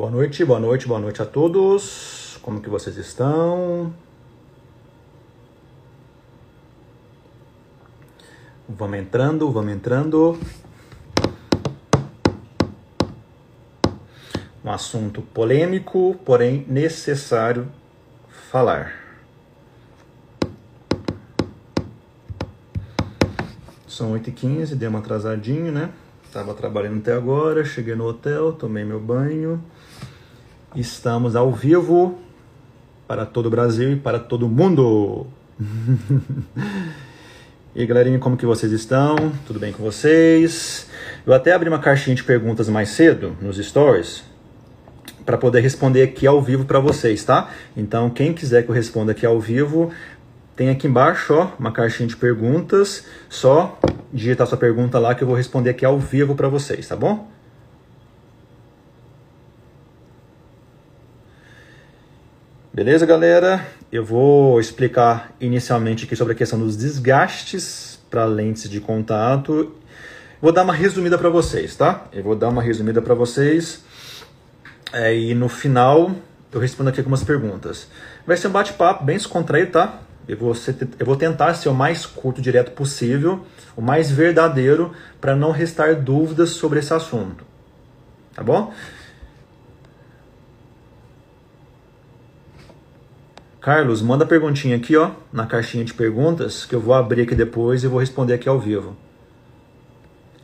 Boa noite, boa noite, boa noite a todos. Como que vocês estão? Vamos entrando, vamos entrando. Um assunto polêmico, porém necessário falar. São 8h15, deu uma atrasadinho, né? Tava trabalhando até agora, cheguei no hotel, tomei meu banho. Estamos ao vivo para todo o Brasil e para todo mundo. e aí, galerinha, como que vocês estão? Tudo bem com vocês? Eu até abri uma caixinha de perguntas mais cedo nos stories para poder responder aqui ao vivo para vocês, tá? Então, quem quiser que eu responda aqui ao vivo, tem aqui embaixo, ó, uma caixinha de perguntas. Só digitar sua pergunta lá que eu vou responder aqui ao vivo para vocês, tá bom? Beleza, galera? Eu vou explicar inicialmente aqui sobre a questão dos desgastes para lentes de contato. Vou dar uma resumida para vocês, tá? Eu vou dar uma resumida para vocês. É, e no final eu respondo aqui algumas perguntas. Vai ser um bate-papo bem descontraído, tá? Eu vou, ser, eu vou tentar ser o mais curto, direto possível, o mais verdadeiro, para não restar dúvidas sobre esse assunto. Tá bom? Carlos, manda perguntinha aqui, ó, na caixinha de perguntas, que eu vou abrir aqui depois e vou responder aqui ao vivo.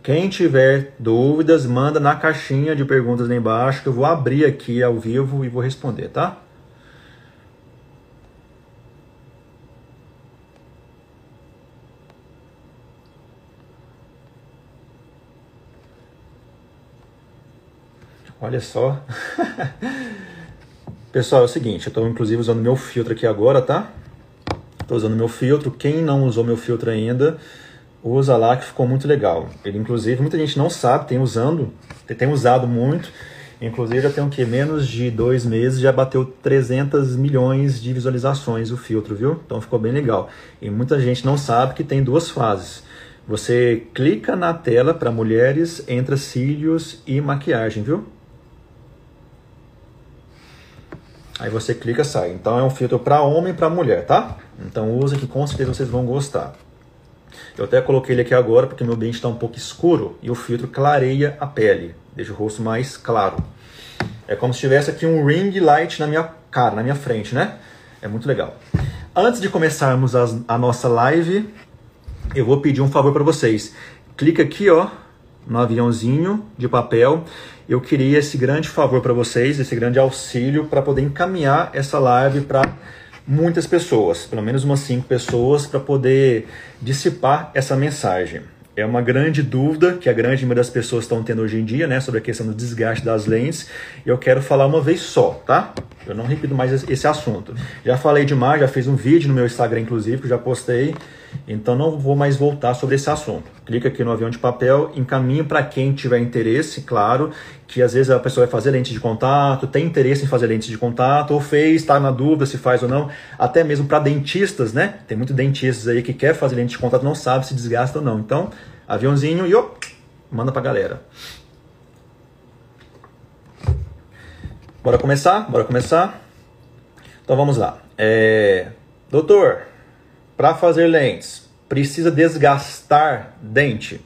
Quem tiver dúvidas, manda na caixinha de perguntas lá embaixo, que eu vou abrir aqui ao vivo e vou responder, tá? Olha só. Pessoal, é o seguinte, eu estou inclusive usando meu filtro aqui agora, tá? Estou usando meu filtro. Quem não usou meu filtro ainda, usa lá que ficou muito legal. Ele, inclusive, muita gente não sabe, tem usando, tem usado muito. Inclusive, já tem o que? Menos de dois meses já bateu 300 milhões de visualizações o filtro, viu? Então ficou bem legal. E muita gente não sabe que tem duas fases. Você clica na tela para mulheres, entra cílios e maquiagem, viu? Aí você clica sai. Então é um filtro para homem e para mulher, tá? Então usa que com certeza vocês vão gostar. Eu até coloquei ele aqui agora porque meu ambiente está um pouco escuro e o filtro clareia a pele, deixa o rosto mais claro. É como se tivesse aqui um ring light na minha cara, na minha frente, né? É muito legal. Antes de começarmos a nossa live, eu vou pedir um favor para vocês. Clica aqui, ó, no aviãozinho de papel eu queria esse grande favor para vocês, esse grande auxílio para poder encaminhar essa live para muitas pessoas, pelo menos umas cinco pessoas, para poder dissipar essa mensagem. É uma grande dúvida que a grande maioria das pessoas estão tendo hoje em dia, né, sobre a questão do desgaste das lentes. Eu quero falar uma vez só, tá? Eu não repito mais esse assunto. Já falei demais, já fiz um vídeo no meu Instagram, inclusive, que já postei. Então não vou mais voltar sobre esse assunto. Clica aqui no avião de papel, encaminho para quem tiver interesse, claro, que às vezes a pessoa vai fazer lente de contato, tem interesse em fazer lente de contato, ou fez, está na dúvida se faz ou não, até mesmo para dentistas, né? Tem muitos dentistas aí que quer fazer lente de contato, não sabe se desgasta ou não. Então, aviãozinho e ó, manda pra galera. Bora começar? Bora começar? Então vamos lá. É... Doutor, para fazer lentes, precisa desgastar dente?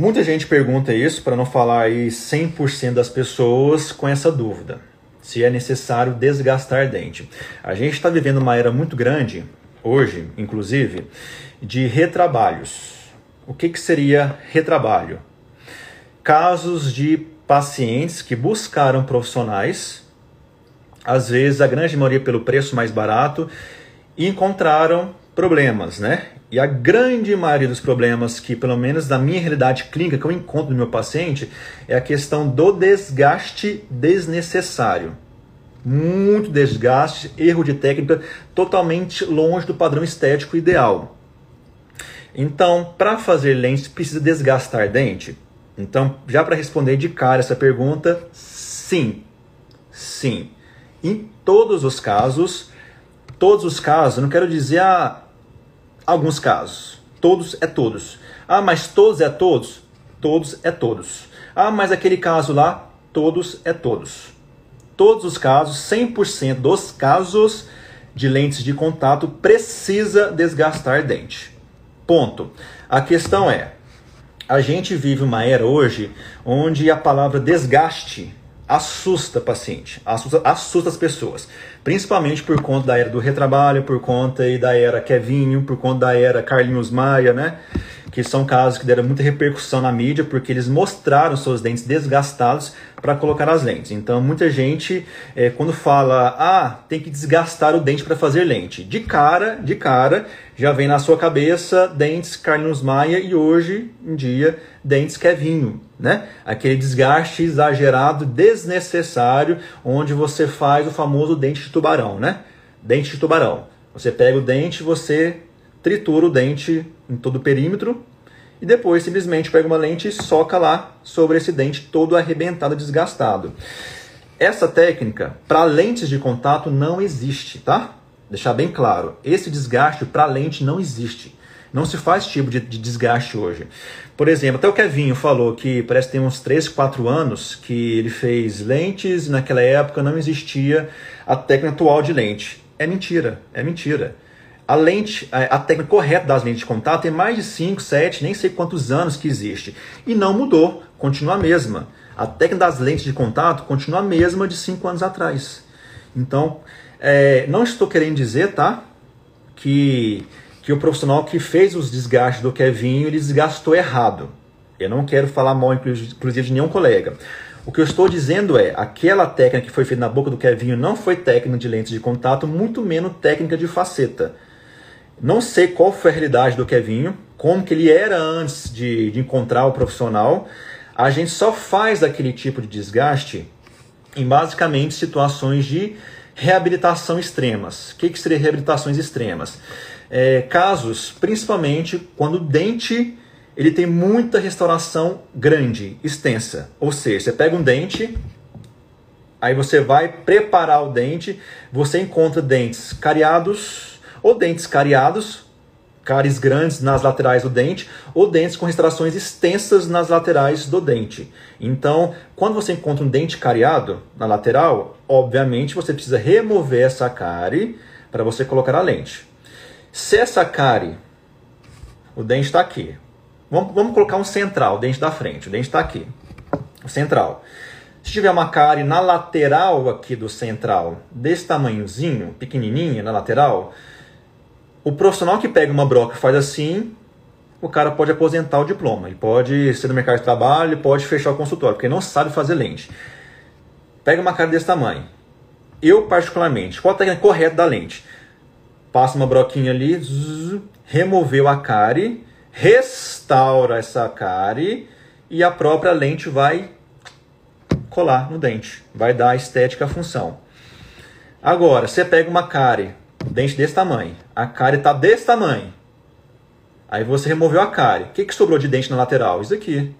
Muita gente pergunta isso, para não falar aí 100% das pessoas com essa dúvida. Se é necessário desgastar dente. A gente está vivendo uma era muito grande, hoje, inclusive, de retrabalhos. O que, que seria retrabalho? Casos de pacientes que buscaram profissionais, às vezes a grande maioria pelo preço mais barato, e encontraram problemas, né? E a grande maioria dos problemas que, pelo menos na minha realidade clínica, que eu encontro no meu paciente, é a questão do desgaste desnecessário. Muito desgaste, erro de técnica, totalmente longe do padrão estético ideal. Então, para fazer lentes, precisa desgastar dente? Então, já para responder de cara essa pergunta, sim. Sim. Em todos os casos, todos os casos, não quero dizer ah, alguns casos. Todos é todos. Ah, mas todos é todos? Todos é todos. Ah, mas aquele caso lá, Todos é todos. Todos os casos, 100% dos casos de lentes de contato precisa desgastar dente. Ponto. A questão é, a gente vive uma era hoje onde a palavra desgaste assusta paciente, assusta, assusta as pessoas. Principalmente por conta da era do retrabalho, por conta aí da era Kevinho, por conta da era Carlinhos Maia, né? Que são casos que deram muita repercussão na mídia porque eles mostraram seus dentes desgastados para colocar as lentes. Então, muita gente, é, quando fala, ah, tem que desgastar o dente para fazer lente, de cara, de cara, já vem na sua cabeça dentes Carlos Maia e hoje em dia dentes Kevinho, né? Aquele desgaste exagerado, desnecessário, onde você faz o famoso dente de tubarão, né? Dente de tubarão. Você pega o dente, você tritura o dente em todo o perímetro e depois simplesmente pega uma lente e soca lá sobre esse dente todo arrebentado, desgastado. Essa técnica para lentes de contato não existe, tá? Deixar bem claro, esse desgaste para lente não existe. Não se faz tipo de, de, desgaste hoje. Por exemplo, até o Kevinho falou que parece que tem uns 3, 4 anos que ele fez lentes e naquela época não existia a técnica atual de lente. É mentira, é mentira. A lente, a técnica correta das lentes de contato tem mais de 5, 7, nem sei quantos anos que existe. E não mudou, continua a mesma. A técnica das lentes de contato continua a mesma de 5 anos atrás. Então, é, não estou querendo dizer, tá? Que, que o profissional que fez os desgastes do Kevinho, ele desgastou errado. Eu não quero falar mal, inclusive, de nenhum colega. O que eu estou dizendo é, aquela técnica que foi feita na boca do Kevinho não foi técnica de lentes de contato, muito menos técnica de faceta. Não sei qual foi a realidade do Kevinho, como que ele era antes de, de encontrar o profissional. A gente só faz aquele tipo de desgaste em basicamente situações de reabilitação extremas. O que, que seria reabilitações extremas? É, casos, principalmente quando o dente ele tem muita restauração grande, extensa. Ou seja, você pega um dente, aí você vai preparar o dente, você encontra dentes cariados, ou dentes cariados, cáries grandes nas laterais do dente, ou dentes com restaurações extensas nas laterais do dente. Então, quando você encontra um dente cariado na lateral, obviamente você precisa remover essa cárie para você colocar a lente. Se essa cárie, o dente está aqui, vamos, vamos colocar um central, o dente da frente, o dente está aqui, o central. Se tiver uma cárie na lateral aqui do central, desse tamanhozinho, pequenininha na lateral, o profissional que pega uma broca e faz assim, o cara pode aposentar o diploma. Ele pode ser no mercado de trabalho, ele pode fechar o consultório, porque ele não sabe fazer lente. Pega uma cara desse tamanho. Eu, particularmente, qual a técnica correta da lente? Passa uma broquinha ali, zzz, removeu a cárie, restaura essa cárie e a própria lente vai colar no dente. Vai dar a estética à função. Agora, você pega uma cárie dente desse tamanho. A cárie está desse tamanho. Aí você removeu a cárie. O que, que sobrou de dente na lateral? Isso aqui.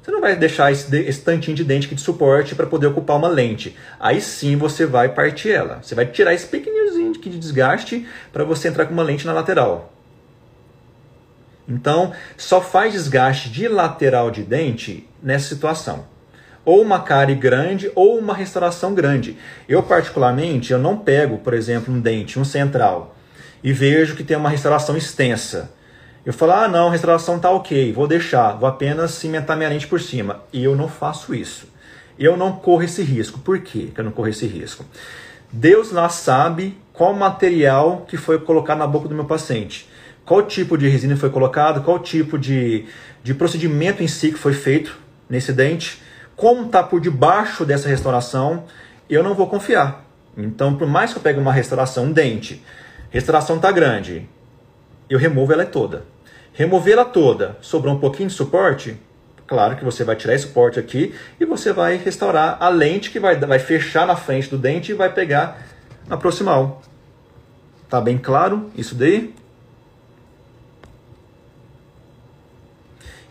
Você não vai deixar esse, esse tantinho de dente aqui de suporte para poder ocupar uma lente. Aí sim você vai partir ela. Você vai tirar esse pequenininho de desgaste para você entrar com uma lente na lateral. Então, só faz desgaste de lateral de dente nessa situação ou uma cárie grande ou uma restauração grande. Eu particularmente, eu não pego, por exemplo, um dente, um central, e vejo que tem uma restauração extensa. Eu falo, ah não, a restauração tá ok, vou deixar, vou apenas cimentar minha lente por cima. E eu não faço isso. Eu não corro esse risco. Por quê que eu não corro esse risco? Deus lá sabe qual material que foi colocado na boca do meu paciente. Qual tipo de resina foi colocado, qual tipo de, de procedimento em si que foi feito nesse dente como está por debaixo dessa restauração, eu não vou confiar. Então, por mais que eu pegue uma restauração, um dente, restauração está grande, eu removo ela toda. Remover ela toda, sobrou um pouquinho de suporte, claro que você vai tirar esse suporte aqui e você vai restaurar a lente que vai, vai fechar na frente do dente e vai pegar na proximal. Tá bem claro isso daí?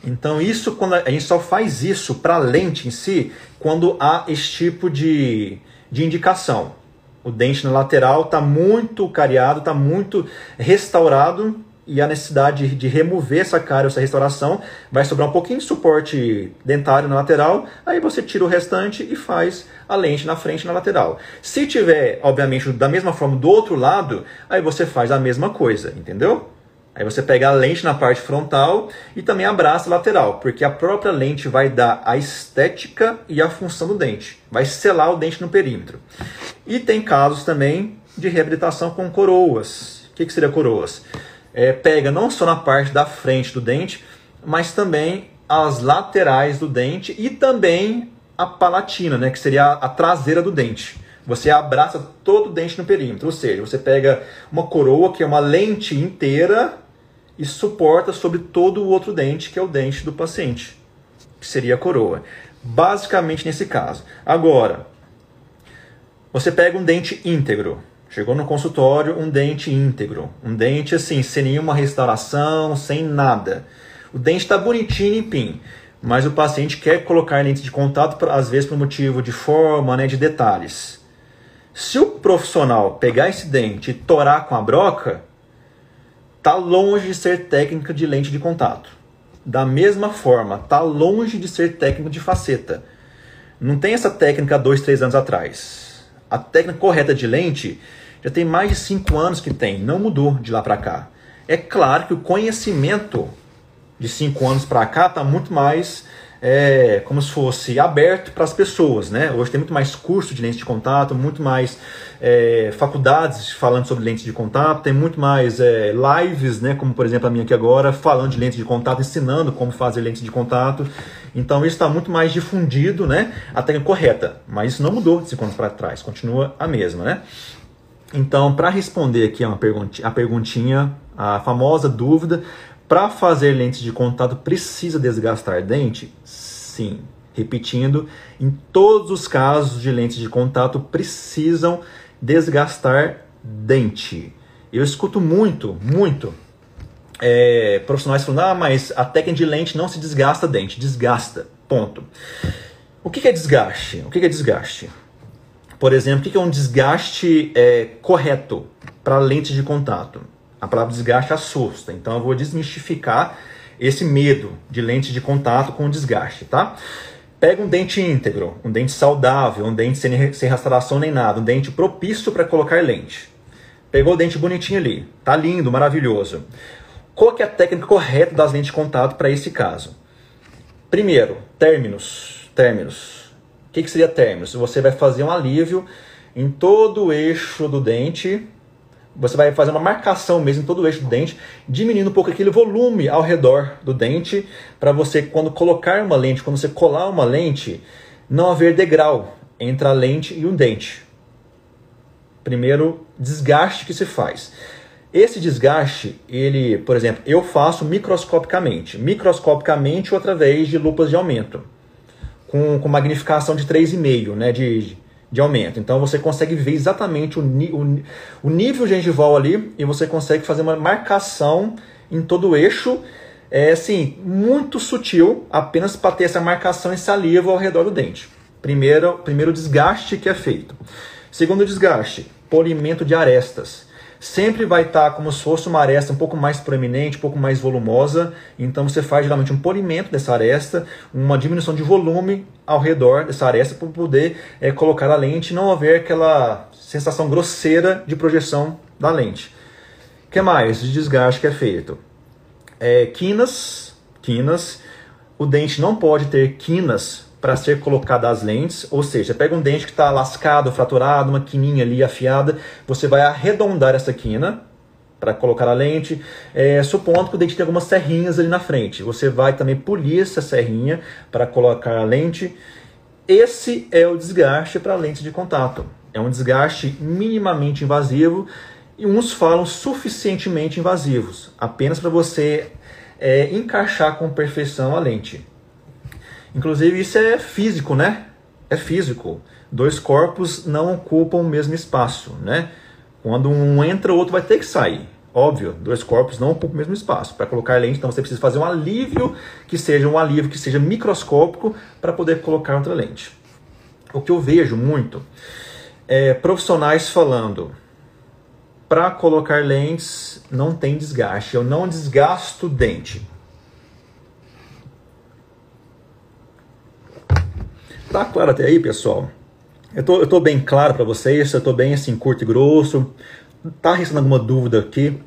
Então isso quando a gente só faz isso para a lente em si quando há esse tipo de, de indicação. O dente na lateral está muito cariado, está muito restaurado e a necessidade de, remover essa cárie, essa restauração, vai sobrar um pouquinho de suporte dentário na lateral, aí você tira o restante e faz a lente na frente e na lateral. Se tiver, obviamente, da mesma forma do outro lado, aí você faz a mesma coisa, entendeu? Aí você pega a lente na parte frontal e também abraça a lateral, porque a própria lente vai dar a estética e a função do dente, vai selar o dente no perímetro. E tem casos também de reabilitação com coroas. O que, que seria coroas? É, pega não só na parte da frente do dente, mas também as laterais do dente e também a palatina, né, que seria a traseira do dente. Você abraça todo o dente no perímetro, ou seja, você pega uma coroa que é uma lente inteira e suporta sobre todo o outro dente, que é o dente do paciente, que seria a coroa. Basicamente nesse caso. Agora, você pega um dente íntegro. Chegou no consultório, um dente íntegro. Um dente assim, sem nenhuma restauração, sem nada. O dente está bonitinho e limpinho. Mas o paciente quer colocar lente de contato, às vezes por motivo de forma, né, de detalhes. Se o profissional pegar esse dente e torar com a broca, está longe de ser técnica de lente de contato. Da mesma forma, está longe de ser técnica de faceta. Não tem essa técnica dois, três anos atrás. A técnica correta de lente já tem mais de cinco anos que tem, não mudou de lá para cá. É claro que o conhecimento de cinco anos para cá está muito mais é, como se fosse aberto para as pessoas, né? Hoje tem muito mais curso de lentes de contato, muito mais é, faculdades falando sobre lentes de contato, tem muito mais é, lives, né? Como por exemplo a minha aqui agora, falando de lentes de contato, ensinando como fazer lentes de contato. Então isso está muito mais difundido, né? A técnica correta, mas isso não mudou de cinco anos para trás, continua a mesma, né? Então, para responder aqui a, uma perguntinha, a perguntinha, a famosa dúvida, para fazer lentes de contato precisa desgastar dente? Sim. Repetindo, em todos os casos de lentes de contato precisam desgastar dente. Eu escuto muito, muito é, profissionais falando: ah, mas a técnica de lente não se desgasta dente. Desgasta. Ponto. O que é desgaste? O que é desgaste? Por exemplo, o que é um desgaste é, correto para lentes de contato? A palavra desgaste assusta, então eu vou desmistificar esse medo de lente de contato com desgaste, tá? Pega um dente íntegro, um dente saudável, um dente sem, sem restauração nem nada, um dente propício para colocar lente. Pegou o dente bonitinho ali, tá lindo, maravilhoso. Qual que é a técnica correta das lentes de contato para esse caso? Primeiro, términos. Términos. Que, que seria términos? Você vai fazer um alívio em todo o eixo do dente, você vai fazer uma marcação mesmo em todo o eixo do dente, diminuindo um pouco aquele volume ao redor do dente, para você, quando colocar uma lente, quando você colar uma lente, não haver degrau entre a lente e o dente. Primeiro desgaste que se faz. Esse desgaste, ele, por exemplo, eu faço microscopicamente, microscopicamente ou através de lupas de aumento, com, com magnificação de 3,5, né, de de aumento. Então você consegue ver exatamente o, o, o nível gengival ali e você consegue fazer uma marcação em todo o eixo, é assim, muito sutil, apenas para ter essa marcação e saliva ao redor do dente. Primeiro, primeiro desgaste que é feito. Segundo desgaste, polimento de arestas sempre vai estar tá como se fosse uma aresta um pouco mais proeminente, um pouco mais volumosa. Então você faz geralmente um polimento dessa aresta, uma diminuição de volume ao redor dessa aresta para poder é, colocar a lente e não haver aquela sensação grosseira de projeção da lente. O que mais de desgaste que é feito? É, quinas, quinas. O dente não pode ter quinas para ser colocada as lentes, ou seja, pega um dente que está lascado, fraturado, uma quininha ali afiada, você vai arredondar essa quina para colocar a lente, é, supondo que o dente tem algumas serrinhas ali na frente. Você vai também polir essa serrinha para colocar a lente. Esse é o desgaste para lentes de contato. É um desgaste minimamente invasivo e uns falam suficientemente invasivos, apenas para você é, encaixar com perfeição a lente. Inclusive, isso é físico, né? É físico. Dois corpos não ocupam o mesmo espaço, né? Quando um entra, o outro vai ter que sair. Óbvio, dois corpos não ocupam o mesmo espaço. Para colocar lente, então você precisa fazer um alívio que seja um alívio que seja microscópico para poder colocar outra lente. O que eu vejo muito é profissionais falando: para colocar lentes não tem desgaste. Eu não desgasto dente. Tá claro até aí, pessoal? Eu tô, eu tô bem claro para vocês, eu tô bem assim, curto e grosso. Tá restando alguma dúvida aqui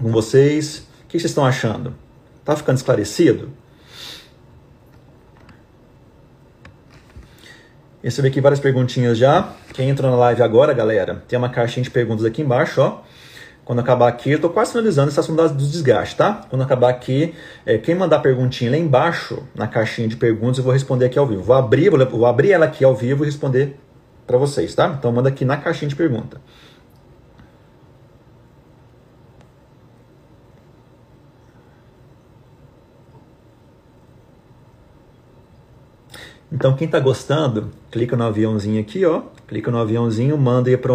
com vocês? O que vocês estão achando? Tá ficando esclarecido? Recebi aqui várias perguntinhas já. Quem entrou na live agora, galera, tem uma caixinha de perguntas aqui embaixo, ó. Quando acabar aqui, eu tô quase finalizando esse assunto dos desgastes, tá? Quando acabar aqui, é, quem mandar perguntinha lá embaixo, na caixinha de perguntas, eu vou responder aqui ao vivo. Vou abrir, vou, vou abrir ela aqui ao vivo e responder para vocês, tá? Então manda aqui na caixinha de pergunta. Então, quem está gostando, clica no aviãozinho aqui, ó. Clica no aviãozinho, manda aí para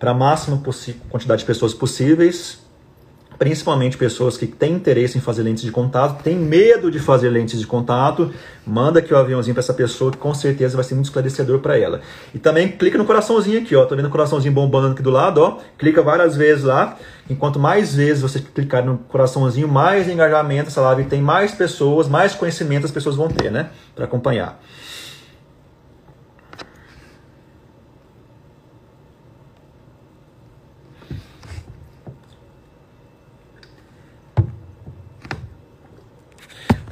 a máxima quantidade de pessoas possíveis, principalmente pessoas que têm interesse em fazer lentes de contato, têm medo de fazer lentes de contato, manda aqui o aviãozinho para essa pessoa que com certeza vai ser muito esclarecedor para ela. E também clica no coraçãozinho aqui, ó. Tô vendo o coraçãozinho bombando aqui do lado, ó. Clica várias vezes lá. Enquanto mais vezes você clicar no coraçãozinho, mais engajamento essa live tem, mais pessoas, mais conhecimento as pessoas vão ter, né, para acompanhar.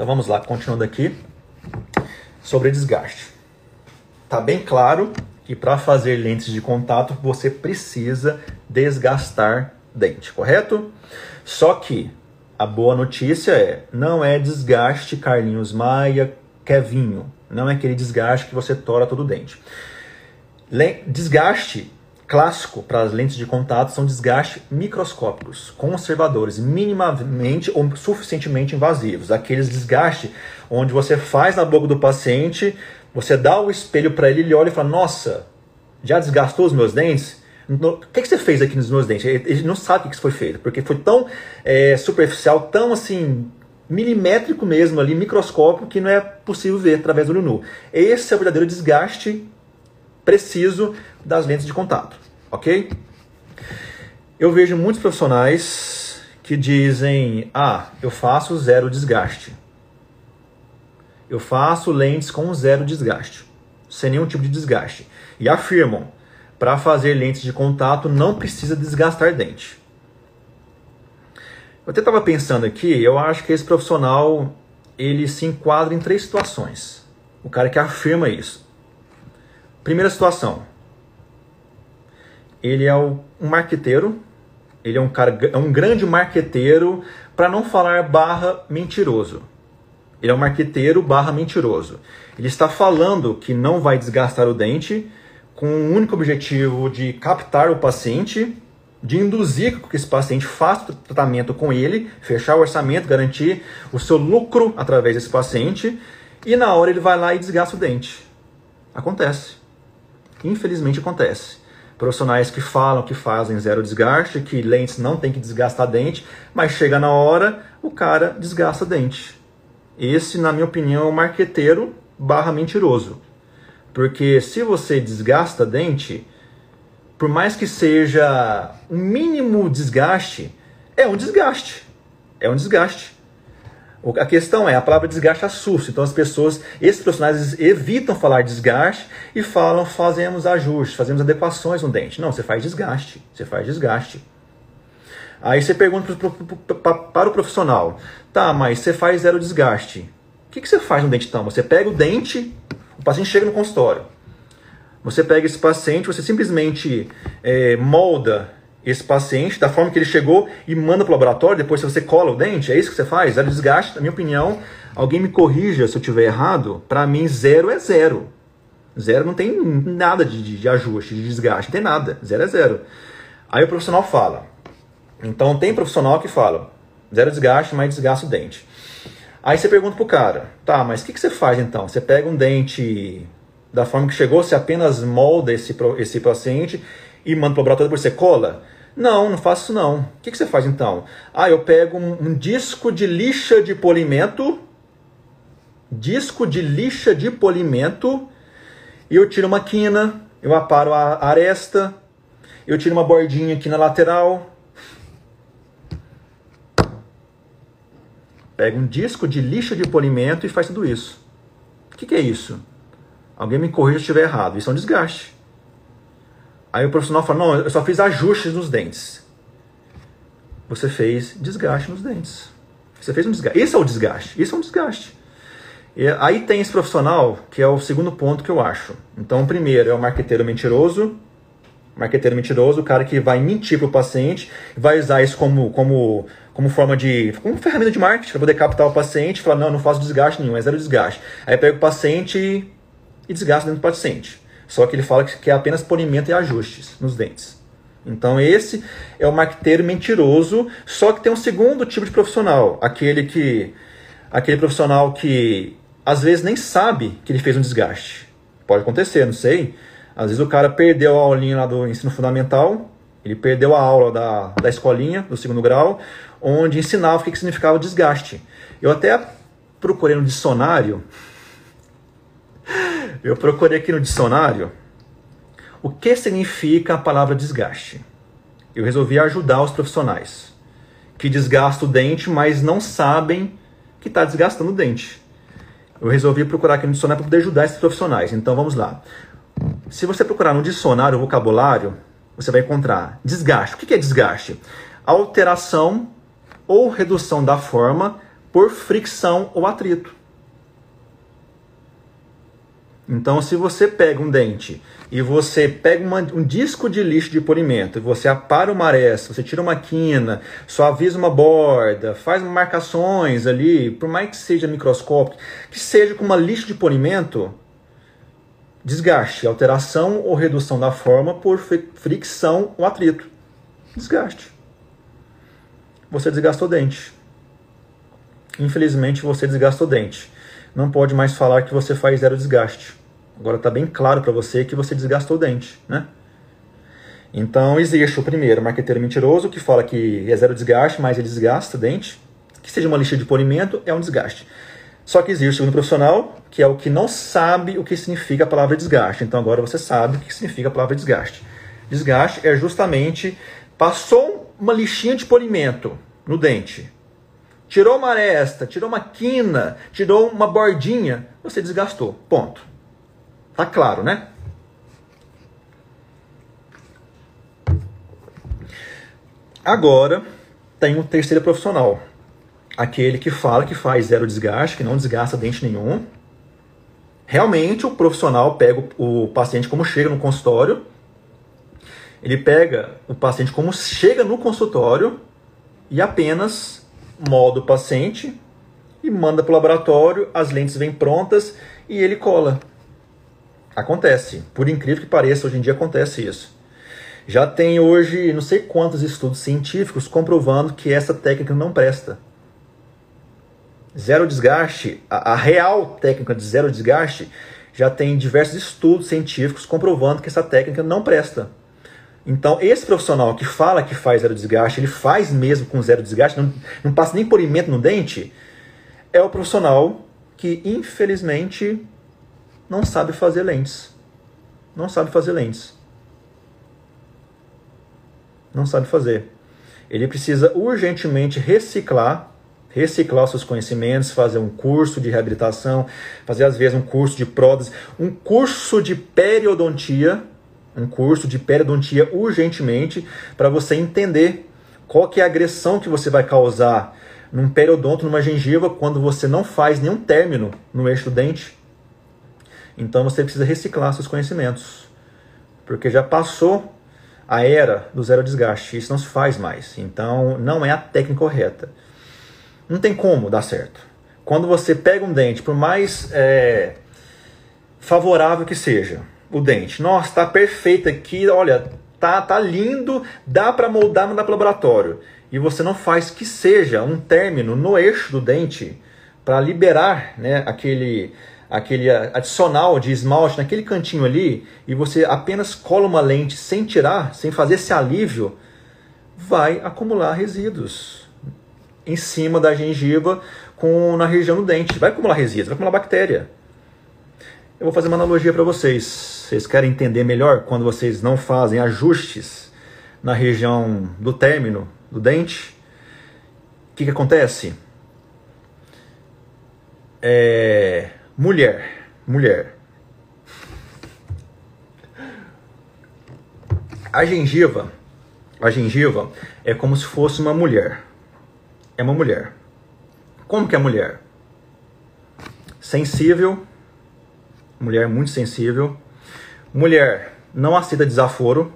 Então vamos lá, continuando aqui sobre desgaste. Tá bem claro que para fazer lentes de contato você precisa desgastar dente, correto? Só que a boa notícia é, não é desgaste Carlinhos Maia, Kevinho, não é aquele desgaste que você tora todo o dente. Desgaste clássico para as lentes de contato são desgastes microscópicos, conservadores, minimamente ou suficientemente invasivos. Aqueles desgastes onde você faz na boca do paciente, você dá o espelho para ele, ele olha e fala: Nossa, já desgastou os meus dentes? O que, que você fez aqui nos meus dentes? Ele não sabe o que foi feito, porque foi tão é, superficial, tão assim, milimétrico mesmo ali, microscópico, que não é possível ver através do olho nu. Esse é o verdadeiro desgaste preciso das lentes de contato ok? Eu vejo muitos profissionais que dizem: ah, eu faço zero desgaste. Eu faço lentes com zero desgaste, sem nenhum tipo de desgaste. E afirmam: para fazer lentes de contato não precisa desgastar dente. Eu até estava pensando aqui, eu acho que esse profissional ele se enquadra em três situações. O cara que afirma isso. Primeira situação, ele é um marqueteiro, ele é um cara, é um grande marqueteiro, para não falar barra mentiroso. Ele é um marqueteiro barra mentiroso. Ele está falando que não vai desgastar o dente com o único objetivo de captar o paciente, de induzir que esse paciente faça o tratamento com ele, fechar o orçamento, garantir o seu lucro através desse paciente, e na hora ele vai lá e desgasta o dente. Acontece. Infelizmente acontece profissionais que falam que fazem zero desgaste, que lentes não tem que desgastar dente, mas chega na hora, o cara desgasta dente. Esse, na minha opinião, é um marqueteiro barra mentiroso. Porque se você desgasta dente, por mais que seja um mínimo desgaste, é um desgaste. É um desgaste. A questão é, a palavra desgaste assusta, então as pessoas, esses profissionais evitam falar desgaste e falam fazemos ajustes, fazemos adequações no dente. Não, você faz desgaste, você faz desgaste. Aí você pergunta para o profissional, tá, mas você faz zero desgaste. O que, que você faz no dente então? Você pega o dente, o paciente chega no consultório, você pega esse paciente, você simplesmente é, molda esse paciente da forma que ele chegou e manda para o laboratório, depois você cola o dente, é isso que você faz? Zero desgaste, na minha opinião, alguém me corrija se eu estiver errado, para mim zero é zero. Zero não tem nada de, de, de ajuste, de desgaste, não tem nada, zero é zero. Aí o profissional fala, então tem profissional que fala, zero desgaste, mas desgasta o dente. Aí você pergunta pro cara, tá, mas o que, que você faz então? Você pega um dente da forma que chegou, você apenas molda esse, esse paciente e manda para o laboratório, você cola? Não, não faço isso não. O que, que você faz então? Ah, eu pego um, um disco de lixa de polimento, disco de lixa de polimento, e eu tiro uma quina, eu aparo a aresta, eu tiro uma bordinha aqui na lateral. Pega um disco de lixa de polimento e faz tudo isso. O que, que é isso? Alguém me corrija se estiver errado. Isso é um desgaste. Aí o profissional fala: Não, eu só fiz ajustes nos dentes. Você fez desgaste nos dentes. Você fez um desgaste. Esse é o desgaste. Isso é um desgaste. E aí tem esse profissional, que é o segundo ponto que eu acho. Então, o primeiro é o marqueteiro mentiroso. Marqueteiro mentiroso, o cara que vai mentir para o paciente, vai usar isso como, como, como forma de. como ferramenta de marketing, para poder captar o paciente Só que ele fala que é apenas polimento e ajustes nos dentes. Então esse é o marqueteiro mentiroso, só que tem um segundo tipo de profissional, aquele que aquele profissional que às vezes nem sabe que ele fez um desgaste. Pode acontecer, não sei. Às vezes o cara perdeu a aulinha lá do ensino fundamental, ele perdeu a aula da, da escolinha, do segundo grau, onde ensinava o que, que significava desgaste. Eu até procurei no dicionário, eu procurei aqui no dicionário o que significa a palavra desgaste. Eu resolvi ajudar os profissionais que desgastam o dente, mas não sabem que está desgastando o dente. Eu resolvi procurar aqui no dicionário para poder ajudar esses profissionais. Então vamos lá. Se você procurar no dicionário vocabulário, você vai encontrar desgaste. O que é desgaste? Alteração ou redução da forma por fricção ou atrito. Então, se você pega um dente e você pega uma, um disco de lixo de polimento, e você apara uma aresta, você tira uma quina, suaviza uma borda, faz marcações ali, por mais que seja microscópico, que seja com uma lixo de polimento, desgaste, alteração ou redução da forma por fricção ou atrito. Desgaste. Você desgastou o dente. Infelizmente, você desgastou o dente. Não pode mais falar que você faz zero desgaste Agora está bem claro para você que você desgastou o dente, né? Então existe o primeiro, o marqueteiro mentiroso, que fala que é zero desgaste, mas ele desgasta o dente. Que seja uma lixa de polimento, é um desgaste. Só que existe o segundo profissional, que é o que não sabe o que significa a palavra desgaste. Então agora você sabe o que significa a palavra desgaste. Desgaste é justamente passou uma lixinha de polimento no dente, tirou uma aresta, tirou uma quina, tirou uma bordinha, você desgastou. Ponto. Tá claro, né? Agora tem um terceiro profissional, aquele que fala que faz zero desgaste, que não desgasta dente nenhum. Realmente o profissional pega o paciente como chega no consultório, ele pega o paciente como chega no consultório e apenas molda o paciente e manda para o laboratório, as lentes vêm prontas e ele cola. Acontece. Por incrível que pareça, hoje em dia acontece isso. Já tem hoje não sei quantos estudos científicos comprovando que essa técnica não presta. Zero desgaste, a, a real técnica de zero desgaste, já tem diversos estudos científicos comprovando que essa técnica não presta. Então, esse profissional que fala que faz zero desgaste, ele faz mesmo com zero desgaste, não, não passa nem polimento no dente, é o profissional que, infelizmente, não sabe fazer lentes. Não sabe fazer lentes. Não sabe fazer. Ele precisa urgentemente reciclar, reciclar os seus conhecimentos, fazer um curso de reabilitação, fazer às vezes um curso de prótese, um curso de periodontia, um curso de periodontia urgentemente para você entender qual que é a agressão que você vai causar num periodonto, numa gengiva, quando você não faz nenhum término no eixo do dente. Então você precisa reciclar seus conhecimentos, porque já passou a era do zero desgaste, isso não se faz mais. Então não é a técnica correta. Não tem como dar certo. Quando você pega um dente, por mais é, favorável que seja, o dente, nossa, está perfeito aqui, olha, tá, tá lindo, dá para moldar, mandar para laboratório. E você não faz que seja um término no eixo do dente para liberar né, aquele, aquele adicional de esmalte naquele cantinho ali e você apenas cola uma lente sem tirar, sem fazer esse alívio, vai acumular resíduos em cima da gengiva com na região do dente. Vai acumular resíduos, vai acumular bactéria. Eu vou fazer uma analogia para vocês. Vocês querem entender melhor quando vocês não fazem ajustes na região do término do dente, o que, que acontece? É, mulher, mulher. A gengiva, a gengiva é como se fosse uma mulher. É uma mulher. Como que é mulher? Sensível, mulher muito sensível. Mulher não aceita desaforo.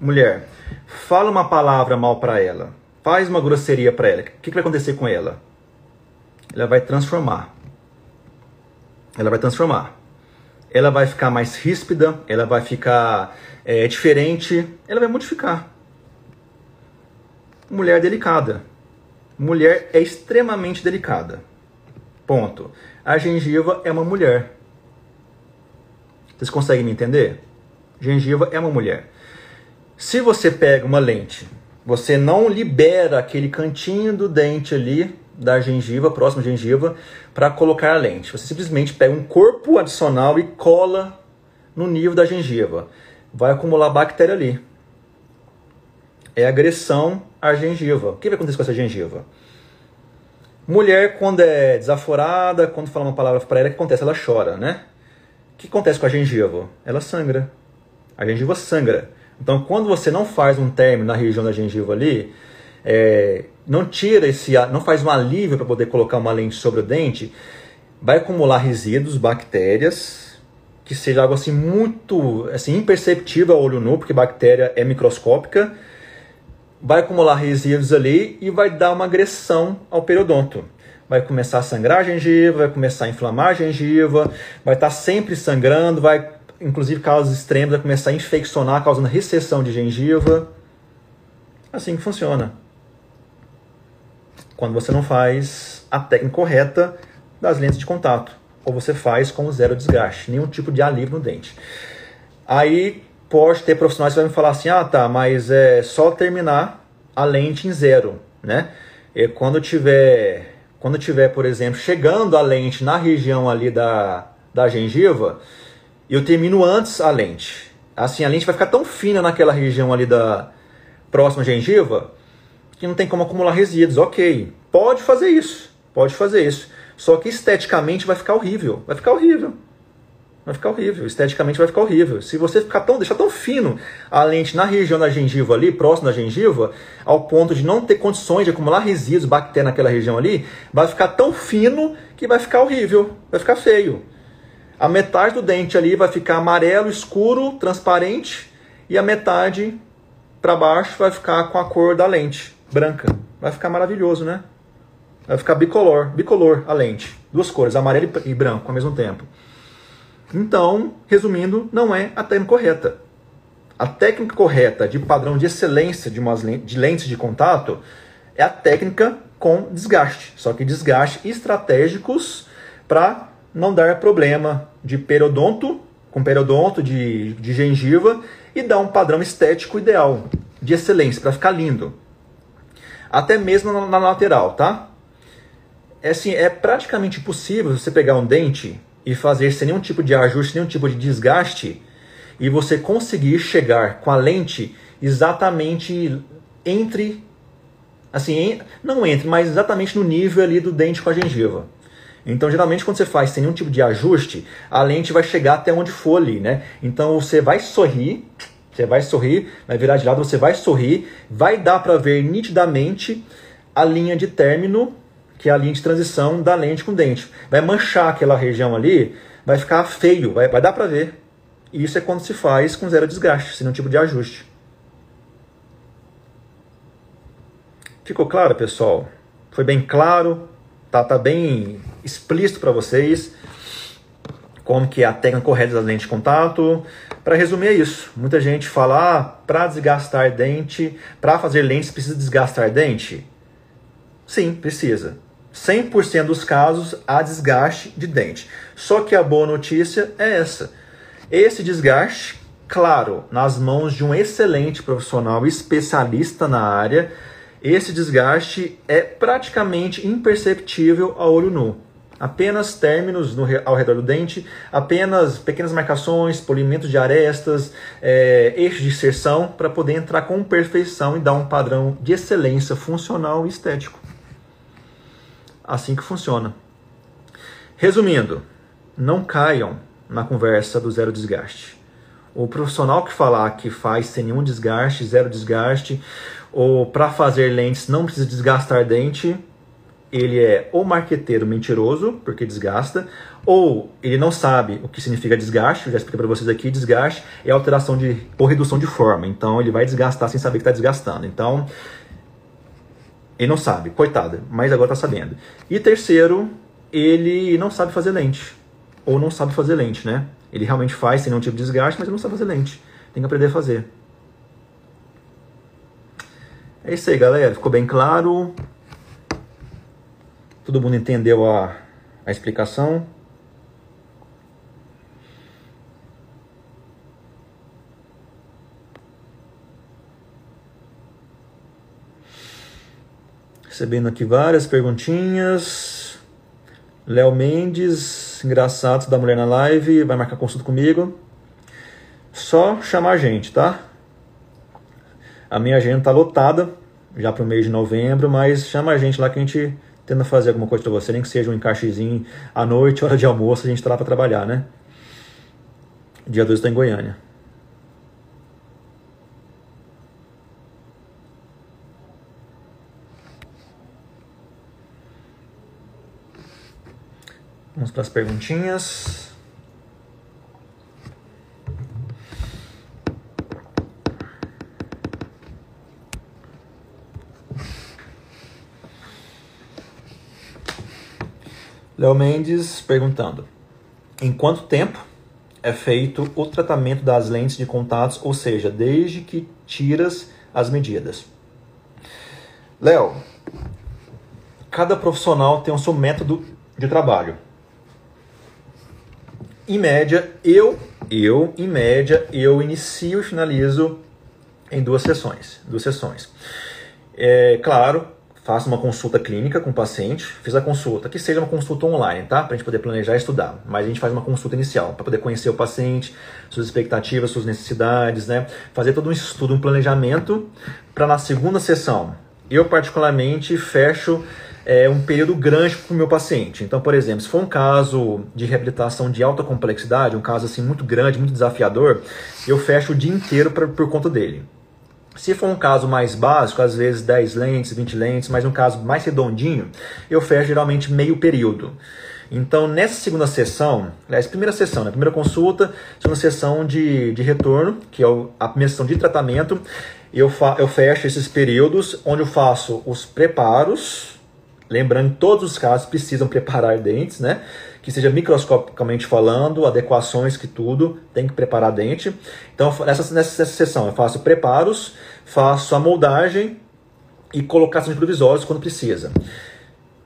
Mulher, fala uma palavra mal para ela. Faz uma grosseria para ela. O que, que vai acontecer com ela? Ela vai transformar. Ela vai transformar. Ela vai ficar mais ríspida, ela vai ficar é, diferente, ela vai modificar. Mulher delicada. Mulher é extremamente delicada. Ponto. A gengiva é uma mulher. Vocês conseguem me entender? Gengiva é uma mulher. Se você pega uma lente, você não libera aquele cantinho do dente ali da gengiva, próximo à gengiva, para colocar a lente. Você simplesmente pega um corpo adicional e cola no nível da gengiva. Vai acumular bactéria ali. É agressão à gengiva. O que vai acontecer com essa gengiva? Mulher, quando é desaforada, quando fala uma palavra para ela, o que acontece? Ela chora, né? Que acontece com a gengiva? Ela sangra. A gengiva sangra. Então, quando você não faz um término na região da gengiva ali, é, não tira esse, não faz um alívio para poder colocar uma lente sobre o dente, vai acumular resíduos, bactérias, que seja algo assim muito assim, imperceptível ao olho nu, porque bactéria é microscópica, vai acumular resíduos ali e vai dar uma agressão ao periodonto. Vai começar a sangrar a gengiva, vai começar a inflamar a gengiva, vai estar sempre sangrando, vai, inclusive casos extremos, vai começar a infeccionar, causando recessão de gengiva. Assim que funciona. Quando você não faz a técnica correta das lentes de contato. Ou você faz com zero desgaste, nenhum tipo de alívio no dente. Aí pode ter profissionais que vão me falar assim: ah, tá, mas é só terminar a lente em zero, né? E quando tiver, quando tiver, por exemplo, chegando a lente na região ali da, da gengiva, eu termino antes a lente. Assim, a lente vai ficar tão fina naquela região ali da próxima gengiva que não tem como acumular resíduos. Ok, pode fazer isso, pode fazer isso. Só que esteticamente vai ficar horrível, vai ficar horrível. Vai ficar horrível, esteticamente vai ficar horrível. Se você ficar tão, deixar tão fino a lente na região da gengiva ali, próximo da gengiva, ao ponto de não ter condições de acumular resíduos, bactérias naquela região ali, vai ficar tão fino que vai ficar horrível, vai ficar feio. A metade do dente ali vai ficar amarelo, escuro, transparente, e a metade para baixo vai ficar com a cor da lente, branca. Vai ficar maravilhoso, né? Vai ficar bicolor, bicolor a lente. Duas cores, amarelo e branco ao mesmo tempo. Então, resumindo, não é a técnica correta. A técnica correta de padrão de excelência de, umas lentes, de lentes de contato é a técnica com desgaste. Só que desgaste estratégicos para não dar problema de periodonto, com periodonto, de, de gengiva e dar um padrão estético ideal, de excelência, para ficar lindo. Até mesmo na, na lateral, tá? É, assim, é praticamente impossível você pegar um dente e fazer sem nenhum tipo de ajuste, nenhum tipo de desgaste, e você conseguir chegar com a lente exatamente entre, assim, não entre, mas exatamente no nível ali do dente com a gengiva. Então, geralmente, quando você faz sem nenhum tipo de ajuste, a lente vai chegar até onde for ali, né? Então, você vai sorrir, você vai sorrir, vai virar de lado, você vai sorrir, vai dar para ver nitidamente a linha de término que é a linha de transição da lente com dente. Vai manchar aquela região ali, vai ficar feio, vai, vai dar para ver. E isso é quando se faz com zero desgaste, sem nenhum tipo de ajuste. Ficou claro, pessoal? Foi bem claro? Tá, tá bem explícito para vocês como que é a técnica correta da lente de contato. Para resumir é isso. Muita gente fala, ah, para desgastar dente, para fazer lentes precisa desgastar dente? Sim, precisa. 100% dos casos há desgaste de dente. Só que a boa notícia é essa. Esse desgaste, claro, nas mãos de um excelente profissional especialista na área, esse desgaste é praticamente imperceptível a olho nu. Apenas términos no, ao redor do dente, apenas pequenas marcações, polimentos de arestas, é, eixos de inserção, para poder entrar com perfeição e dar um padrão de excelência funcional e estético. Assim que funciona. Resumindo, não caiam na conversa do zero desgaste. O profissional que falar que faz sem nenhum desgaste, zero desgaste, ou para fazer lentes não precisa desgastar dente, ele é ou marqueteiro mentiroso, porque desgasta, ou ele não sabe o que significa desgaste, eu já expliquei para vocês aqui, desgaste é alteração de, ou redução de forma, então ele vai desgastar sem saber que está desgastando. Então, ele não sabe, coitado, mas agora está sabendo. E terceiro, ele não sabe fazer lente, ou não sabe fazer lente, né? Ele realmente faz sem nenhum tipo de desgaste, mas ele não sabe fazer lente. Tem que aprender a fazer. É isso aí, galera. Ficou bem claro? Todo mundo entendeu a, a explicação? Recebendo aqui várias perguntinhas. Léo Mendes, engraçado da mulher na live, vai marcar consulta comigo. Só chamar a gente, tá? A minha agenda tá lotada já para o mês de novembro, mas chama a gente lá que a gente tenta fazer alguma coisa para você, nem que seja um encaixezinho à noite, hora de almoço, a gente está lá para trabalhar, né? Dia 2 está em Goiânia. Vamos para as perguntinhas. Léo Mendes perguntando: Em quanto tempo é feito o tratamento das lentes de contatos, ou seja, desde que tiras as medidas? Léo, cada profissional tem o seu método de trabalho. Em média, eu, eu, em média, eu inicio e finalizo em duas sessões, duas sessões. É claro, faça uma consulta clínica com o paciente, fiz a consulta, que seja uma consulta online, tá? Para a gente poder planejar e estudar. Mas a gente faz uma consulta inicial, para poder conhecer o paciente, suas expectativas, suas necessidades, né? Fazer todo um estudo, um planejamento, para na segunda sessão, eu particularmente fecho é, um período grande para o meu paciente. Então, por exemplo, se for um caso de reabilitação de alta complexidade, um caso assim muito grande, muito desafiador, eu fecho o dia inteiro pra, por conta dele. Se for um caso mais básico, às vezes 10 lentes, 20 lentes, mas um caso mais redondinho, eu fecho geralmente meio período. Então, nessa segunda sessão, aliás, primeira sessão, né? primeira consulta, segunda sessão de, de retorno, que é a primeira sessão de tratamento, eu, fa eu fecho esses períodos onde eu faço os preparos, lembrando que todos os casos precisam preparar dentes, né? que seja microscopicamente falando, adequações que tudo, tem que preparar dente. Então, nessa, nessa sessão, eu faço preparos, faço a moldagem e colocação de provisórios quando precisa.